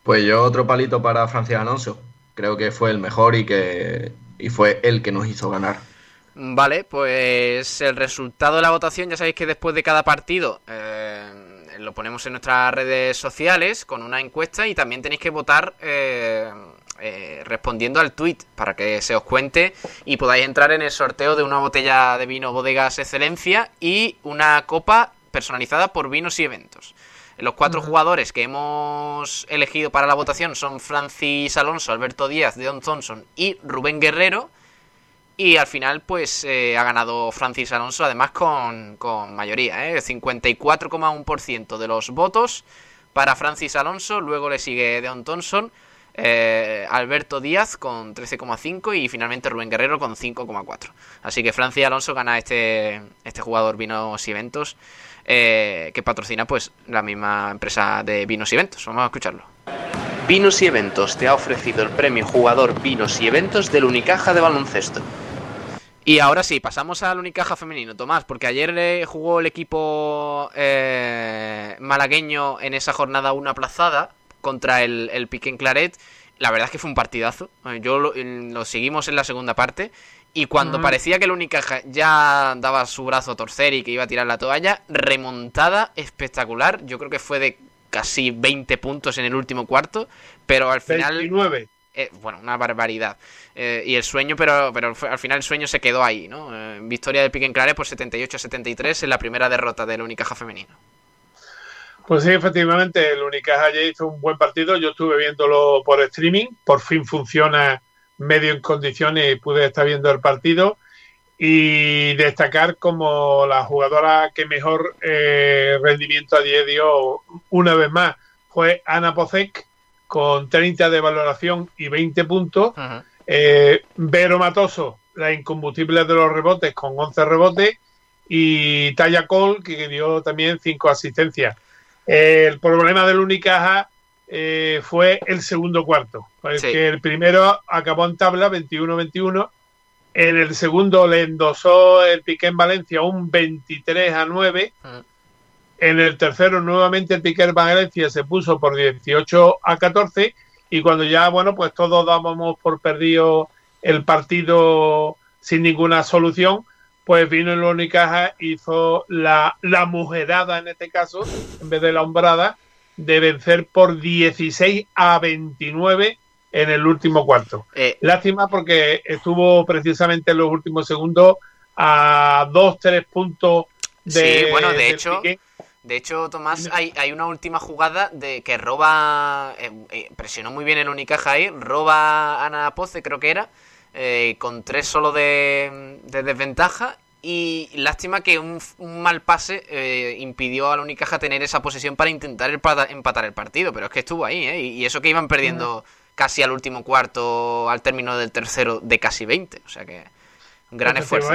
Pues yo otro palito para Francis Alonso. Creo que fue el mejor y que y fue el que nos hizo ganar. Vale, pues el resultado de la votación, ya sabéis que después de cada partido, eh, lo ponemos en nuestras redes sociales con una encuesta y también tenéis que votar eh, eh, respondiendo al tweet para que se os cuente y podáis entrar en el sorteo de una botella de vino Bodegas Excelencia y una copa personalizada por vinos y eventos. Los cuatro jugadores que hemos elegido para la votación son Francis Alonso, Alberto Díaz, Deon Thompson y Rubén Guerrero. Y al final, pues eh, ha ganado Francis Alonso, además con, con mayoría, ¿eh? 54,1% de los votos para Francis Alonso. Luego le sigue Deon Thompson, eh, Alberto Díaz con 13,5 y finalmente Rubén Guerrero con 5,4. Así que Francis Alonso gana este, este jugador vinos y eventos eh, que patrocina pues la misma empresa de vinos y eventos. Vamos a escucharlo. Vinos y Eventos te ha ofrecido el premio Jugador Vinos y Eventos del Unicaja de baloncesto. Y ahora sí, pasamos al Unicaja femenino, Tomás, porque ayer le jugó el equipo eh, malagueño en esa jornada una aplazada contra el, el Piquen Claret. La verdad es que fue un partidazo. Eh, yo lo, lo seguimos en la segunda parte. Y cuando parecía que el Unicaja ya daba su brazo a torcer y que iba a tirar la toalla, remontada espectacular. Yo creo que fue de casi 20 puntos en el último cuarto, pero al final... 29. Eh, bueno, una barbaridad. Eh, y el sueño, pero, pero al final el sueño se quedó ahí, ¿no? Eh, victoria de Piquen Claret por 78-73 en la primera derrota del Unicaja femenino. Pues sí, efectivamente, el Unicaja ayer hizo un buen partido. Yo estuve viéndolo por streaming. Por fin funciona medio en condiciones y pude estar viendo el partido. Y destacar como la jugadora que mejor rendimiento a 10 dio una vez más fue Ana Pocek con 30 de valoración y 20 puntos. Uh -huh. eh, Vero Matoso, la incombustible de los rebotes, con 11 rebotes. Y Taya Cole, que dio también 5 asistencias. Eh, el problema del Unicaja eh, fue el segundo cuarto. Porque sí. el primero acabó en tabla 21-21. En el segundo le endosó el Piqué en Valencia un 23 a 9. Uh-huh. En el tercero, nuevamente en Valencia se puso por 18 a 14. Y cuando ya, bueno, pues todos dábamos por perdido el partido sin ninguna solución, pues vino el Unicaja, hizo la, la mujerada en este caso, en vez de la hombrada, de vencer por 16 a 29 en el último cuarto. Eh, Lástima porque estuvo precisamente en los últimos segundos a 2-3 puntos de. Sí, bueno, de hecho. Piqué. De hecho, Tomás, hay, hay, una última jugada de que roba. Eh, eh, presionó muy bien el Unicaja ahí. Roba Ana Poce, creo que era. Eh, con tres solo de, de desventaja y lástima que un, un mal pase eh, impidió a la Unicaja tener esa posesión para intentar empatar el partido, pero es que estuvo ahí, ¿eh? Y, eso que iban perdiendo casi al último cuarto, al término del tercero, de casi 20. O sea que gran esfuerzo.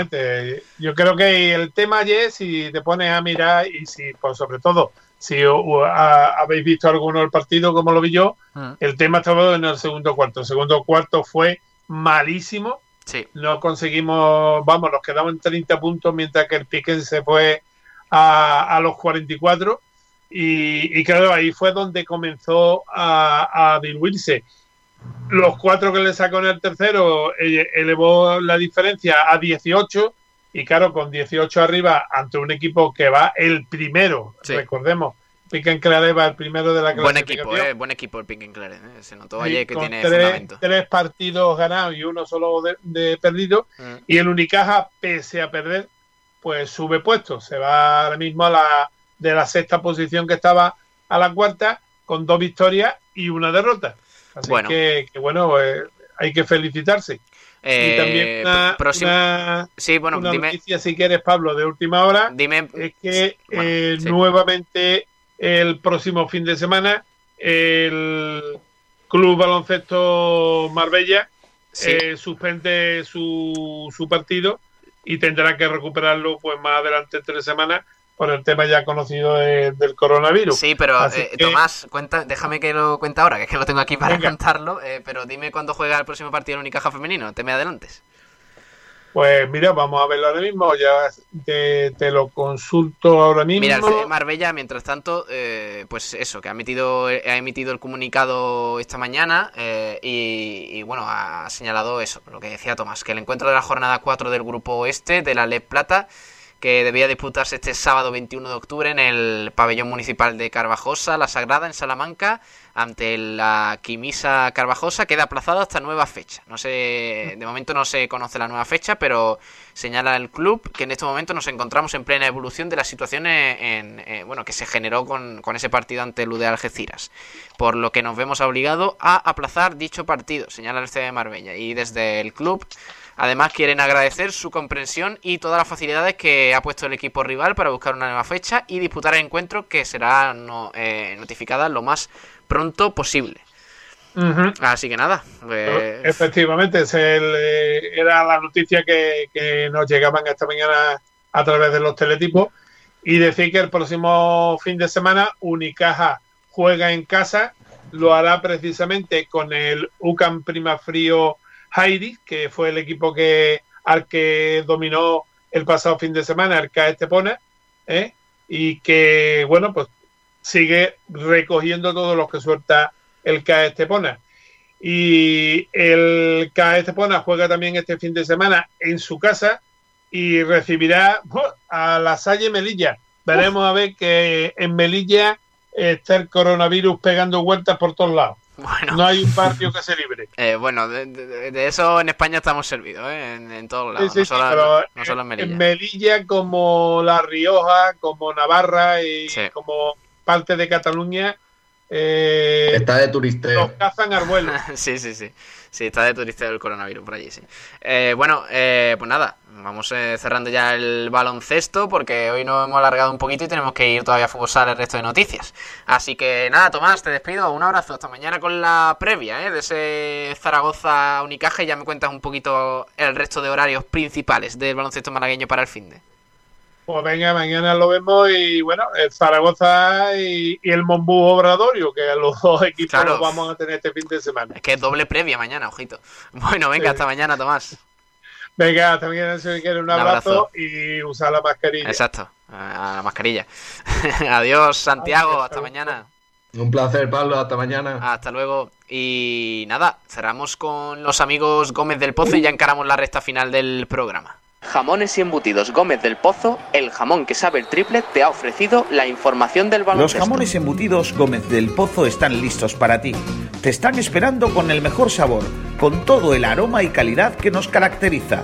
Yo creo que el tema ayer, si te pones a mirar y si, por sobre todo, si a, habéis visto alguno del partido como lo vi yo, uh. el tema estaba en el segundo cuarto. El segundo cuarto fue malísimo Sí. No conseguimos, vamos, nos quedamos en 30 puntos mientras que el Piquen se fue a, a los 44 y, y, claro, ahí fue donde comenzó a, a, diluirse. Los cuatro que le sacó en el tercero elevó la diferencia a 18 y claro, con 18 arriba ante un equipo que va el primero, sí. recordemos, Piquen Claret va el primero de la Buen equipo, eh, buen equipo el Piquen Claret. Eh. Se notó ayer que tiene tres, fundamento. tres partidos ganados y uno solo de, de perdido. Mm. Y el Unicaja, pese a perder, pues sube puesto. Se va ahora mismo a la de la sexta posición que estaba a la cuarta, con dos victorias y una derrota. Así bueno. Que, que, bueno, eh, hay que felicitarse. Eh, y también una, próximo... una, sí, bueno, una dime... noticia, si quieres, Pablo, de última hora, dime... es que bueno, eh, sí. nuevamente el próximo fin de semana el Club Baloncesto Marbella sí. eh, suspende su, su, partido y tendrá que recuperarlo pues más adelante tres semanas por el tema ya conocido de, del coronavirus. Sí, pero eh, que... Tomás, cuenta, déjame que lo cuente ahora, que es que lo tengo aquí para Venga. contarlo, eh, pero dime cuándo juega el próximo partido en Unicaja Femenino, te me adelantes. Pues mira, vamos a verlo ahora mismo, ya te, te lo consulto ahora mismo. Mira, el Marbella, mientras tanto, eh, pues eso, que ha emitido, ha emitido el comunicado esta mañana eh, y, y, bueno, ha señalado eso, lo que decía Tomás, que el encuentro de la jornada 4 del grupo oeste de la LEP Plata que debía disputarse este sábado 21 de octubre en el pabellón municipal de Carvajosa, La Sagrada, en Salamanca, ante la Quimisa Carvajosa, queda aplazado hasta nueva fecha. No sé, de momento no se conoce la nueva fecha, pero señala el club que en este momento nos encontramos en plena evolución de la situación en, eh, bueno, que se generó con, con, ese partido ante el UD Algeciras, por lo que nos vemos obligados a aplazar dicho partido, señala el CD de Marbella. Y desde el club Además, quieren agradecer su comprensión y todas las facilidades que ha puesto el equipo rival para buscar una nueva fecha y disputar el encuentro que será no, eh, notificada lo más pronto posible. Así que nada. Pues... Efectivamente, eh, era la noticia que, nos llegaban esta mañana a través de los teletipos. Y decir que el próximo fin de semana Unicaja juega en casa, lo hará precisamente con el UCAM Primafrío Heidi, que fue el equipo que al que dominó el pasado fin de semana, el CAE Estepona, ¿eh? y que, bueno, pues sigue recogiendo todos los que suelta el CAE Estepona. Y el CAE Estepona juega también este fin de semana en su casa y recibirá a la Salle Melilla. Veremos a ver que en Melilla está el coronavirus pegando vueltas por todos lados. No hay un barrio que se libre. Eh, bueno, de, eso en España estamos servidos, ¿eh? en, todos lados. no, solo, en Melilla. En Melilla, como La Rioja, como Navarra y como parte de Cataluña. Eh, está de turisteo. Los cazan al vuelo. sí, sí, sí. Sí, está de turisteo el coronavirus por allí, sí. Eh, bueno, eh, pues nada, vamos eh, cerrando ya el baloncesto porque hoy nos hemos alargado un poquito y tenemos que ir todavía a fugosar el resto de noticias. Así que nada, Tomás, te despido. Un abrazo. Hasta mañana con la previa de ese Zaragoza Unicaje y ya me cuentas un poquito el resto de horarios principales del baloncesto malagueño para el fin de. Pues venga, mañana lo vemos y bueno, el Zaragoza y, el Mombú Obradorio, que los dos equipos los vamos a tener este fin de semana. Es que es doble previa mañana, ojito. Bueno, venga, hasta mañana, Tomás. Venga, hasta mañana si quiere un, abrazo, y usar la mascarilla. Exacto, a la mascarilla. Adiós, Santiago, hasta mañana. Un placer, Pablo, hasta mañana. Hasta luego. Y nada, cerramos con los amigos Gómez del Pozo y ya encaramos la recta final del programa. Jamones y embutidos Gómez del Pozo, el jamón que sabe el triple, te ha ofrecido la información del baloncesto. Los jamones embutidos Gómez del Pozo están listos para ti. Te están esperando con el mejor sabor, con todo el aroma y calidad que nos caracteriza.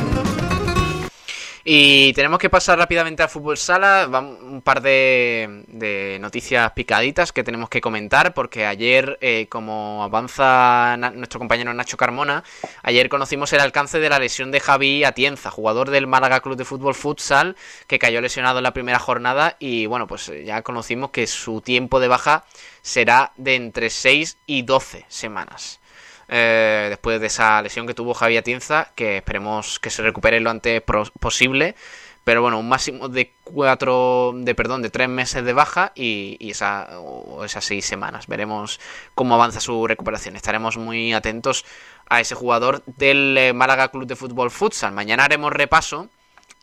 Y tenemos que pasar rápidamente al fútbol sala. Un par de, noticias picaditas que tenemos que comentar. Porque ayer, eh, como avanza nuestro compañero Nacho Carmona, ayer conocimos el alcance de la lesión de Javi Atienza, jugador del Málaga Club de Fútbol Futsal, que cayó lesionado en la primera jornada. Y bueno, pues ya conocimos que su tiempo de baja será de entre 6 y 12 semanas. Eh, después de esa lesión que tuvo Javier Atienza, que esperemos que se recupere lo antes posible. Pero bueno, un máximo de cuatro, de perdón, de tres meses de baja y, esa, esas seis semanas. Veremos cómo avanza su recuperación. Estaremos muy atentos a ese jugador del eh, Málaga Club de Fútbol Futsal. Mañana haremos repaso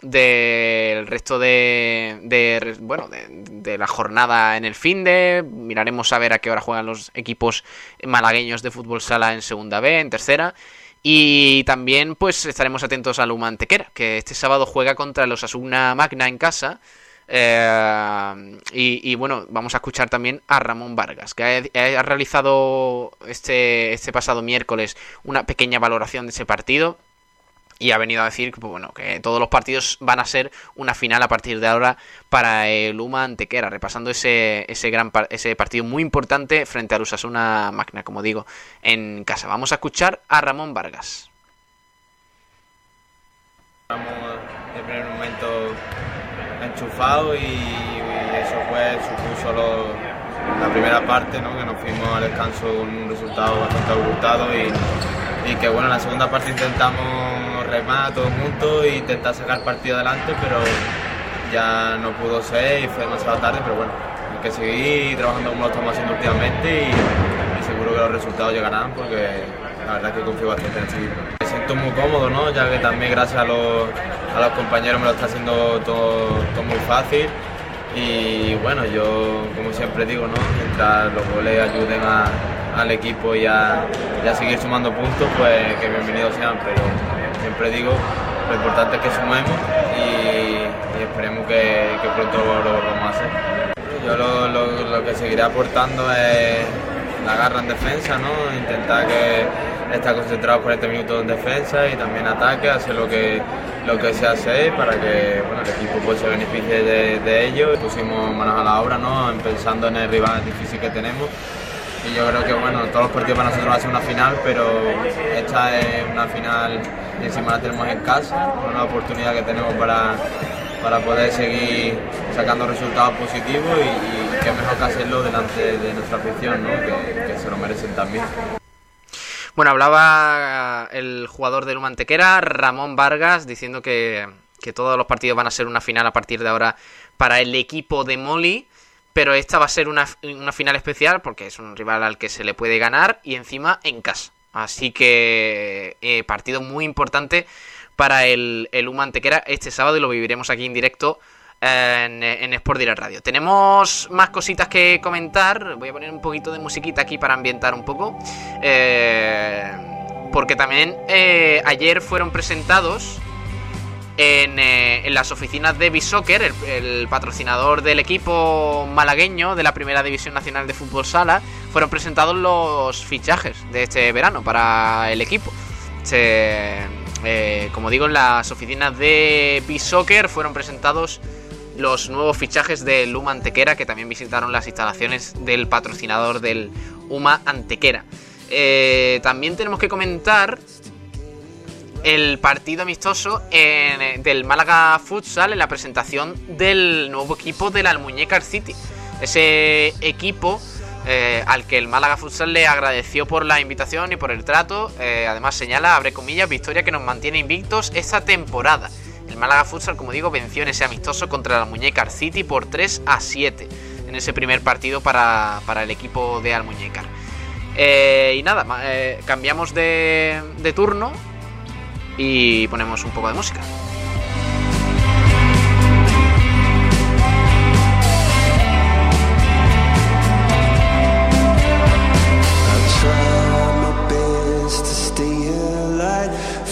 del resto de, de bueno de, la jornada en el fin de. Miraremos a ver a qué hora juegan los equipos malagueños de fútbol sala en segunda B en tercera. Y también pues estaremos atentos a Luma Antequera que este sábado juega contra los Asuna Magna en casa. Eh, y, bueno vamos a escuchar también a Ramón Vargas que ha, ha realizado este este pasado miércoles una pequeña valoración de ese partido y ha venido a decir que, pues, bueno, que todos los partidos van a ser una final a partir de ahora para el Uma Antequera, repasando ese, ese, gran ese partido muy importante frente a Usasuna Magna, como digo, en casa. Vamos a escuchar a Ramón Vargas. Estamos de primer momento enchufados y, eso fue, supuso la primera parte, ¿no? que nos fuimos al descanso con un resultado bastante abultado y y que bueno, en la segunda parte intentamos remar todos juntos e intentar sacar partido adelante, pero ya no pudo ser y fue demasiado tarde, pero bueno, hay que seguir trabajando como lo estamos haciendo últimamente y, seguro que los resultados llegarán porque la verdad es que confío bastante en el equipo. Me siento muy cómodo, ¿no? ya que también gracias a los, a los compañeros me lo está haciendo todo, todo muy fácil y bueno, yo como siempre digo, ¿no? mientras los goles ayuden al equipo y a, seguir sumando puntos, pues que bienvenidos sean, pero siempre digo, lo importante es que sumemos y, esperemos que, pronto lo, vamos a hacer. Yo lo, que seguiré aportando es la en defensa, ¿no? intentar que estar concentrado 40 minutos en defensa y también ataque, hacer lo que lo que se hace para que bueno, el equipo pues, se beneficie de, ello. Pusimos manos a la obra, ¿no? pensando en el rival difícil que tenemos. Y yo creo que bueno, todos los partidos para nosotros va a ser una final, pero esta es una final y encima la tenemos en casa, una oportunidad que tenemos para, para poder seguir sacando resultados positivos y, qué mejor que hacerlo delante de nuestra afición, ¿no? que, que se lo merecen también. Bueno, hablaba el jugador del Mantequera, Ramón Vargas, diciendo que, todos los partidos van a ser una final a partir de ahora para el equipo de Molly, pero esta va a ser una, final especial porque es un rival al que se le puede ganar y encima en casa. Así que eh, partido muy importante para el, el Humantequera este sábado y lo viviremos aquí en directo en, en Sport Direct Radio. Tenemos más cositas que comentar. Voy a poner un poquito de musiquita aquí para ambientar un poco. Eh, porque también eh, ayer fueron presentados en, eh, en, las oficinas de Bisoccer, el, el, patrocinador del equipo malagueño de la Primera División Nacional de Fútbol Sala, fueron presentados los fichajes de este verano para el equipo. Como digo, en las oficinas de Bisoccer fueron presentados los nuevos fichajes del UMA Antequera, que también visitaron las instalaciones del patrocinador del UMA Antequera. Eh, también tenemos que comentar el partido amistoso del Málaga Futsal en la presentación del nuevo equipo del Almuñécar City. Ese equipo eh, al que el Málaga Futsal le agradeció por la invitación y por el trato. Eh, además señala, abre comillas, victoria que nos mantiene invictos esta temporada. El Málaga Futsal, como digo, venció en ese amistoso contra la Muñecar City por 3 a 7 en ese primer partido para, el equipo de Almuñécar. Eh, y nada, cambiamos de, de turno y ponemos un poco de música.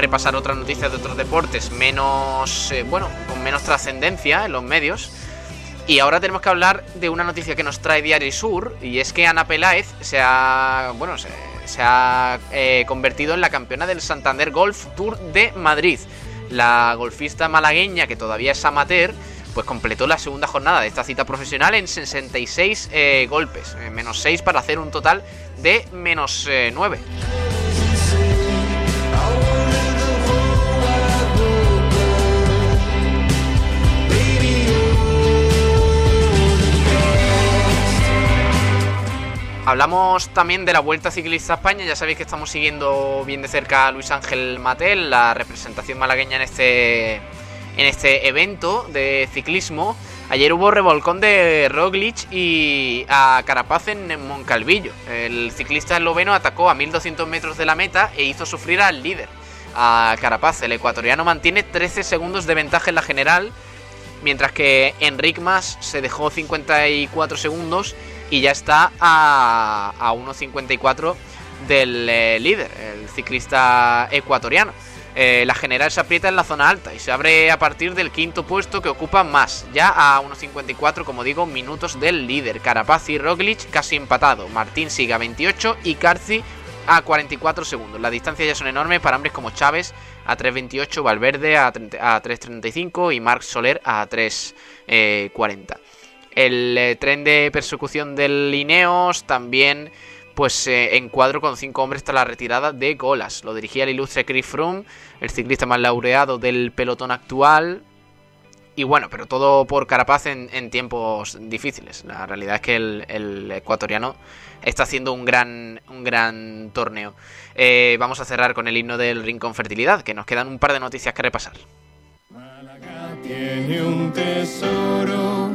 repasar otras noticias de otros deportes menos, eh, bueno, con menos trascendencia en los medios. Y ahora tenemos que hablar de una noticia que nos trae Diario Sur, y es que Ana Peláez se ha, bueno, se, ha eh, convertido en la campeona del Santander Golf Tour de Madrid. La golfista malagueña, que todavía es amateur, pues completó la segunda jornada de esta cita profesional en 66 eh, golpes, menos 6 para hacer un total de menos 9. Hablamos también de la Vuelta Ciclista a España, ya sabéis que estamos siguiendo bien de cerca a Luis Ángel Matel, la representación malagueña en este, en este evento de ciclismo. Ayer hubo revolcón de Roglic y a Carapaz en Moncalvillo. El ciclista esloveno atacó a 1200 metros de la meta e hizo sufrir al líder, a Carapaz. El ecuatoriano mantiene 13 segundos de ventaja en la general, mientras que Enric Mas se dejó 54 segundos y ya está a, a 1.54 del eh, líder, el ciclista ecuatoriano. Eh, la general se aprieta en la zona alta y se abre a partir del quinto puesto que ocupa más, ya a 1.54, como digo, minutos del líder. Carapaz y Roglic casi empatado. Martín sigue a 28 y Carci a 44 segundos. Las distancias ya son enormes para hombres como Chávez a 3.28, Valverde a, 3.35 y Marc Soler a 3.40. El eh, tren de persecución del Lineos también pues eh, en cuadro con cinco hombres tras la retirada de Golas. Lo dirigía el ilustre Chris Froome, el ciclista más laureado del pelotón actual. Y bueno, pero todo por Carapaz en, tiempos difíciles. La realidad es que el, ecuatoriano está haciendo un gran, un gran torneo. Eh, vamos a cerrar con el himno del Rincón Fertilidad, que nos quedan un par de noticias que repasar. tiene un tesoro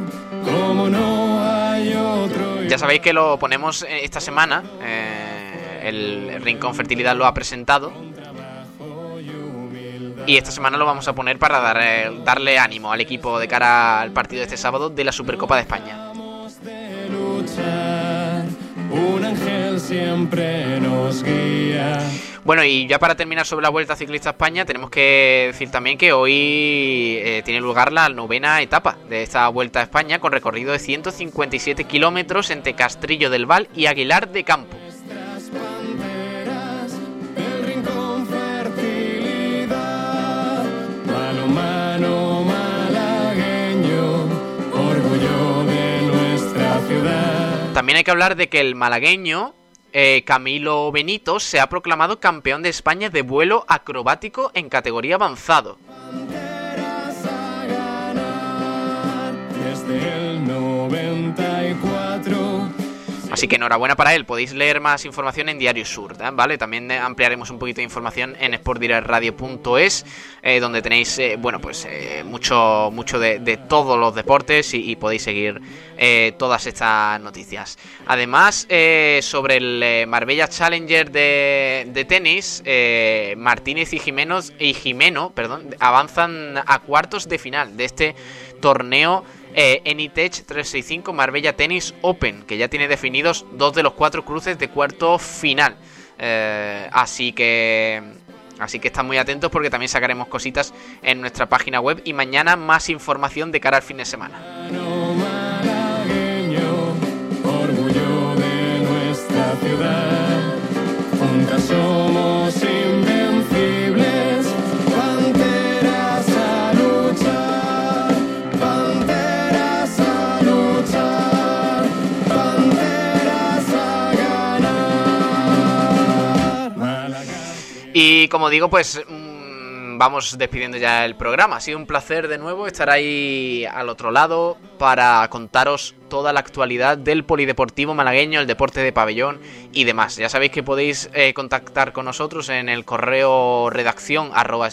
como no hay otro ya sabéis que lo ponemos eh, esta semana. Eh, el Rincón Fertilidad lo ha presentado. Y esta semana lo vamos a poner para eh, darle ánimo al equipo de cara al partido de este sábado de la Supercopa de España. Un ángel siempre nos guía. Bueno, y ya para terminar sobre la Vuelta Ciclista España, tenemos que decir también que hoy eh, tiene lugar la novena etapa de esta Vuelta a España con recorrido de 157 kilómetros entre Castrillo del Val y Aguilar de Campo. También hay que hablar de que el malagueño eh, Camilo Benito se ha proclamado campeón de España de vuelo acrobático en categoría avanzado. Así que enhorabuena para él. Podéis leer más información en Diario Sur, ¿eh? ¿vale? También eh, ampliaremos un poquito de información en sportdirectradio.es, eh, donde tenéis, bueno, pues mucho, mucho de, todos los deportes y, podéis seguir todas estas noticias. Además, sobre el Marbella Challenger de, de tenis, Martínez y Jimenos, y Jimeno, perdón, avanzan a cuartos de final de este torneo eh, Enitech 365 Marbella Tennis Open, que ya tiene definidos dos de los cuatro cruces de cuarto final. Eh, así que. Así que están muy atentos porque también sacaremos cositas en nuestra página web y mañana más información de cara al fin de semana. Y como digo, pues mm, vamos despidiendo ya el programa. Ha sido un placer de nuevo estar ahí al otro lado para contaros toda la actualidad del polideportivo malagueño, el deporte de pabellón y demás. Ya sabéis que podéis eh, contactar con nosotros en el correo redacción arroba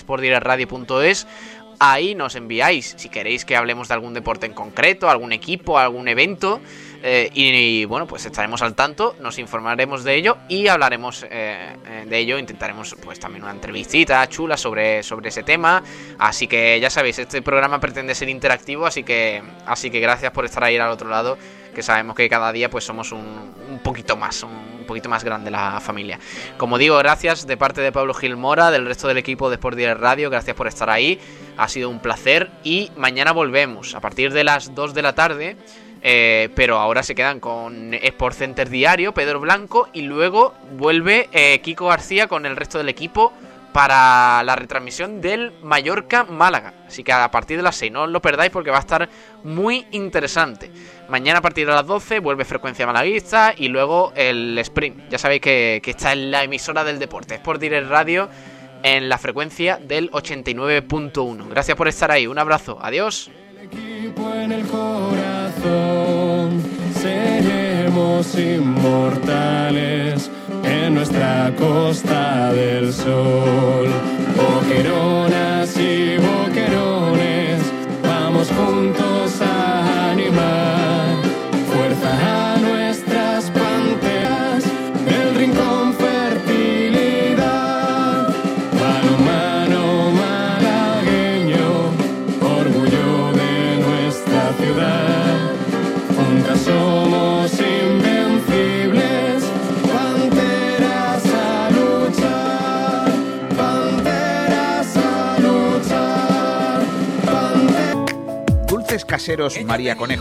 Ahí nos enviáis si queréis que hablemos de algún deporte en concreto, algún equipo, algún evento. Eh, y, bueno, pues estaremos al tanto, nos informaremos de ello y hablaremos eh, eh, de ello. Intentaremos pues también una entrevistita chula sobre, sobre ese tema. Así que ya sabéis, este programa pretende ser interactivo, así que, así que gracias por estar ahí al otro lado, que sabemos que cada día pues somos un, un poquito más, un, poquito más grande la familia. Como digo, gracias de parte de Pablo Gil Mora, del resto del equipo de Sport Direct Radio, gracias por estar ahí. Ha sido un placer y mañana volvemos a partir de las 2 de la tarde eh, pero ahora se quedan con Sport Center Diario, Pedro Blanco, y luego vuelve eh, Kiko García con el resto del equipo para la retransmisión del Mallorca Málaga. Así que a partir de las 6 no os lo perdáis porque va a estar muy interesante. Mañana a partir de las 12 vuelve Frecuencia Malaguista y luego el Sprint. Ya sabéis que, que está en la emisora del deporte, Sport Direct Radio, en la frecuencia del 89.1. Gracias por estar ahí, un abrazo, adiós seremos inmortales en nuestra costa del sol. Boqueronas y boquerones, vamos juntos a animar caseros María Conejo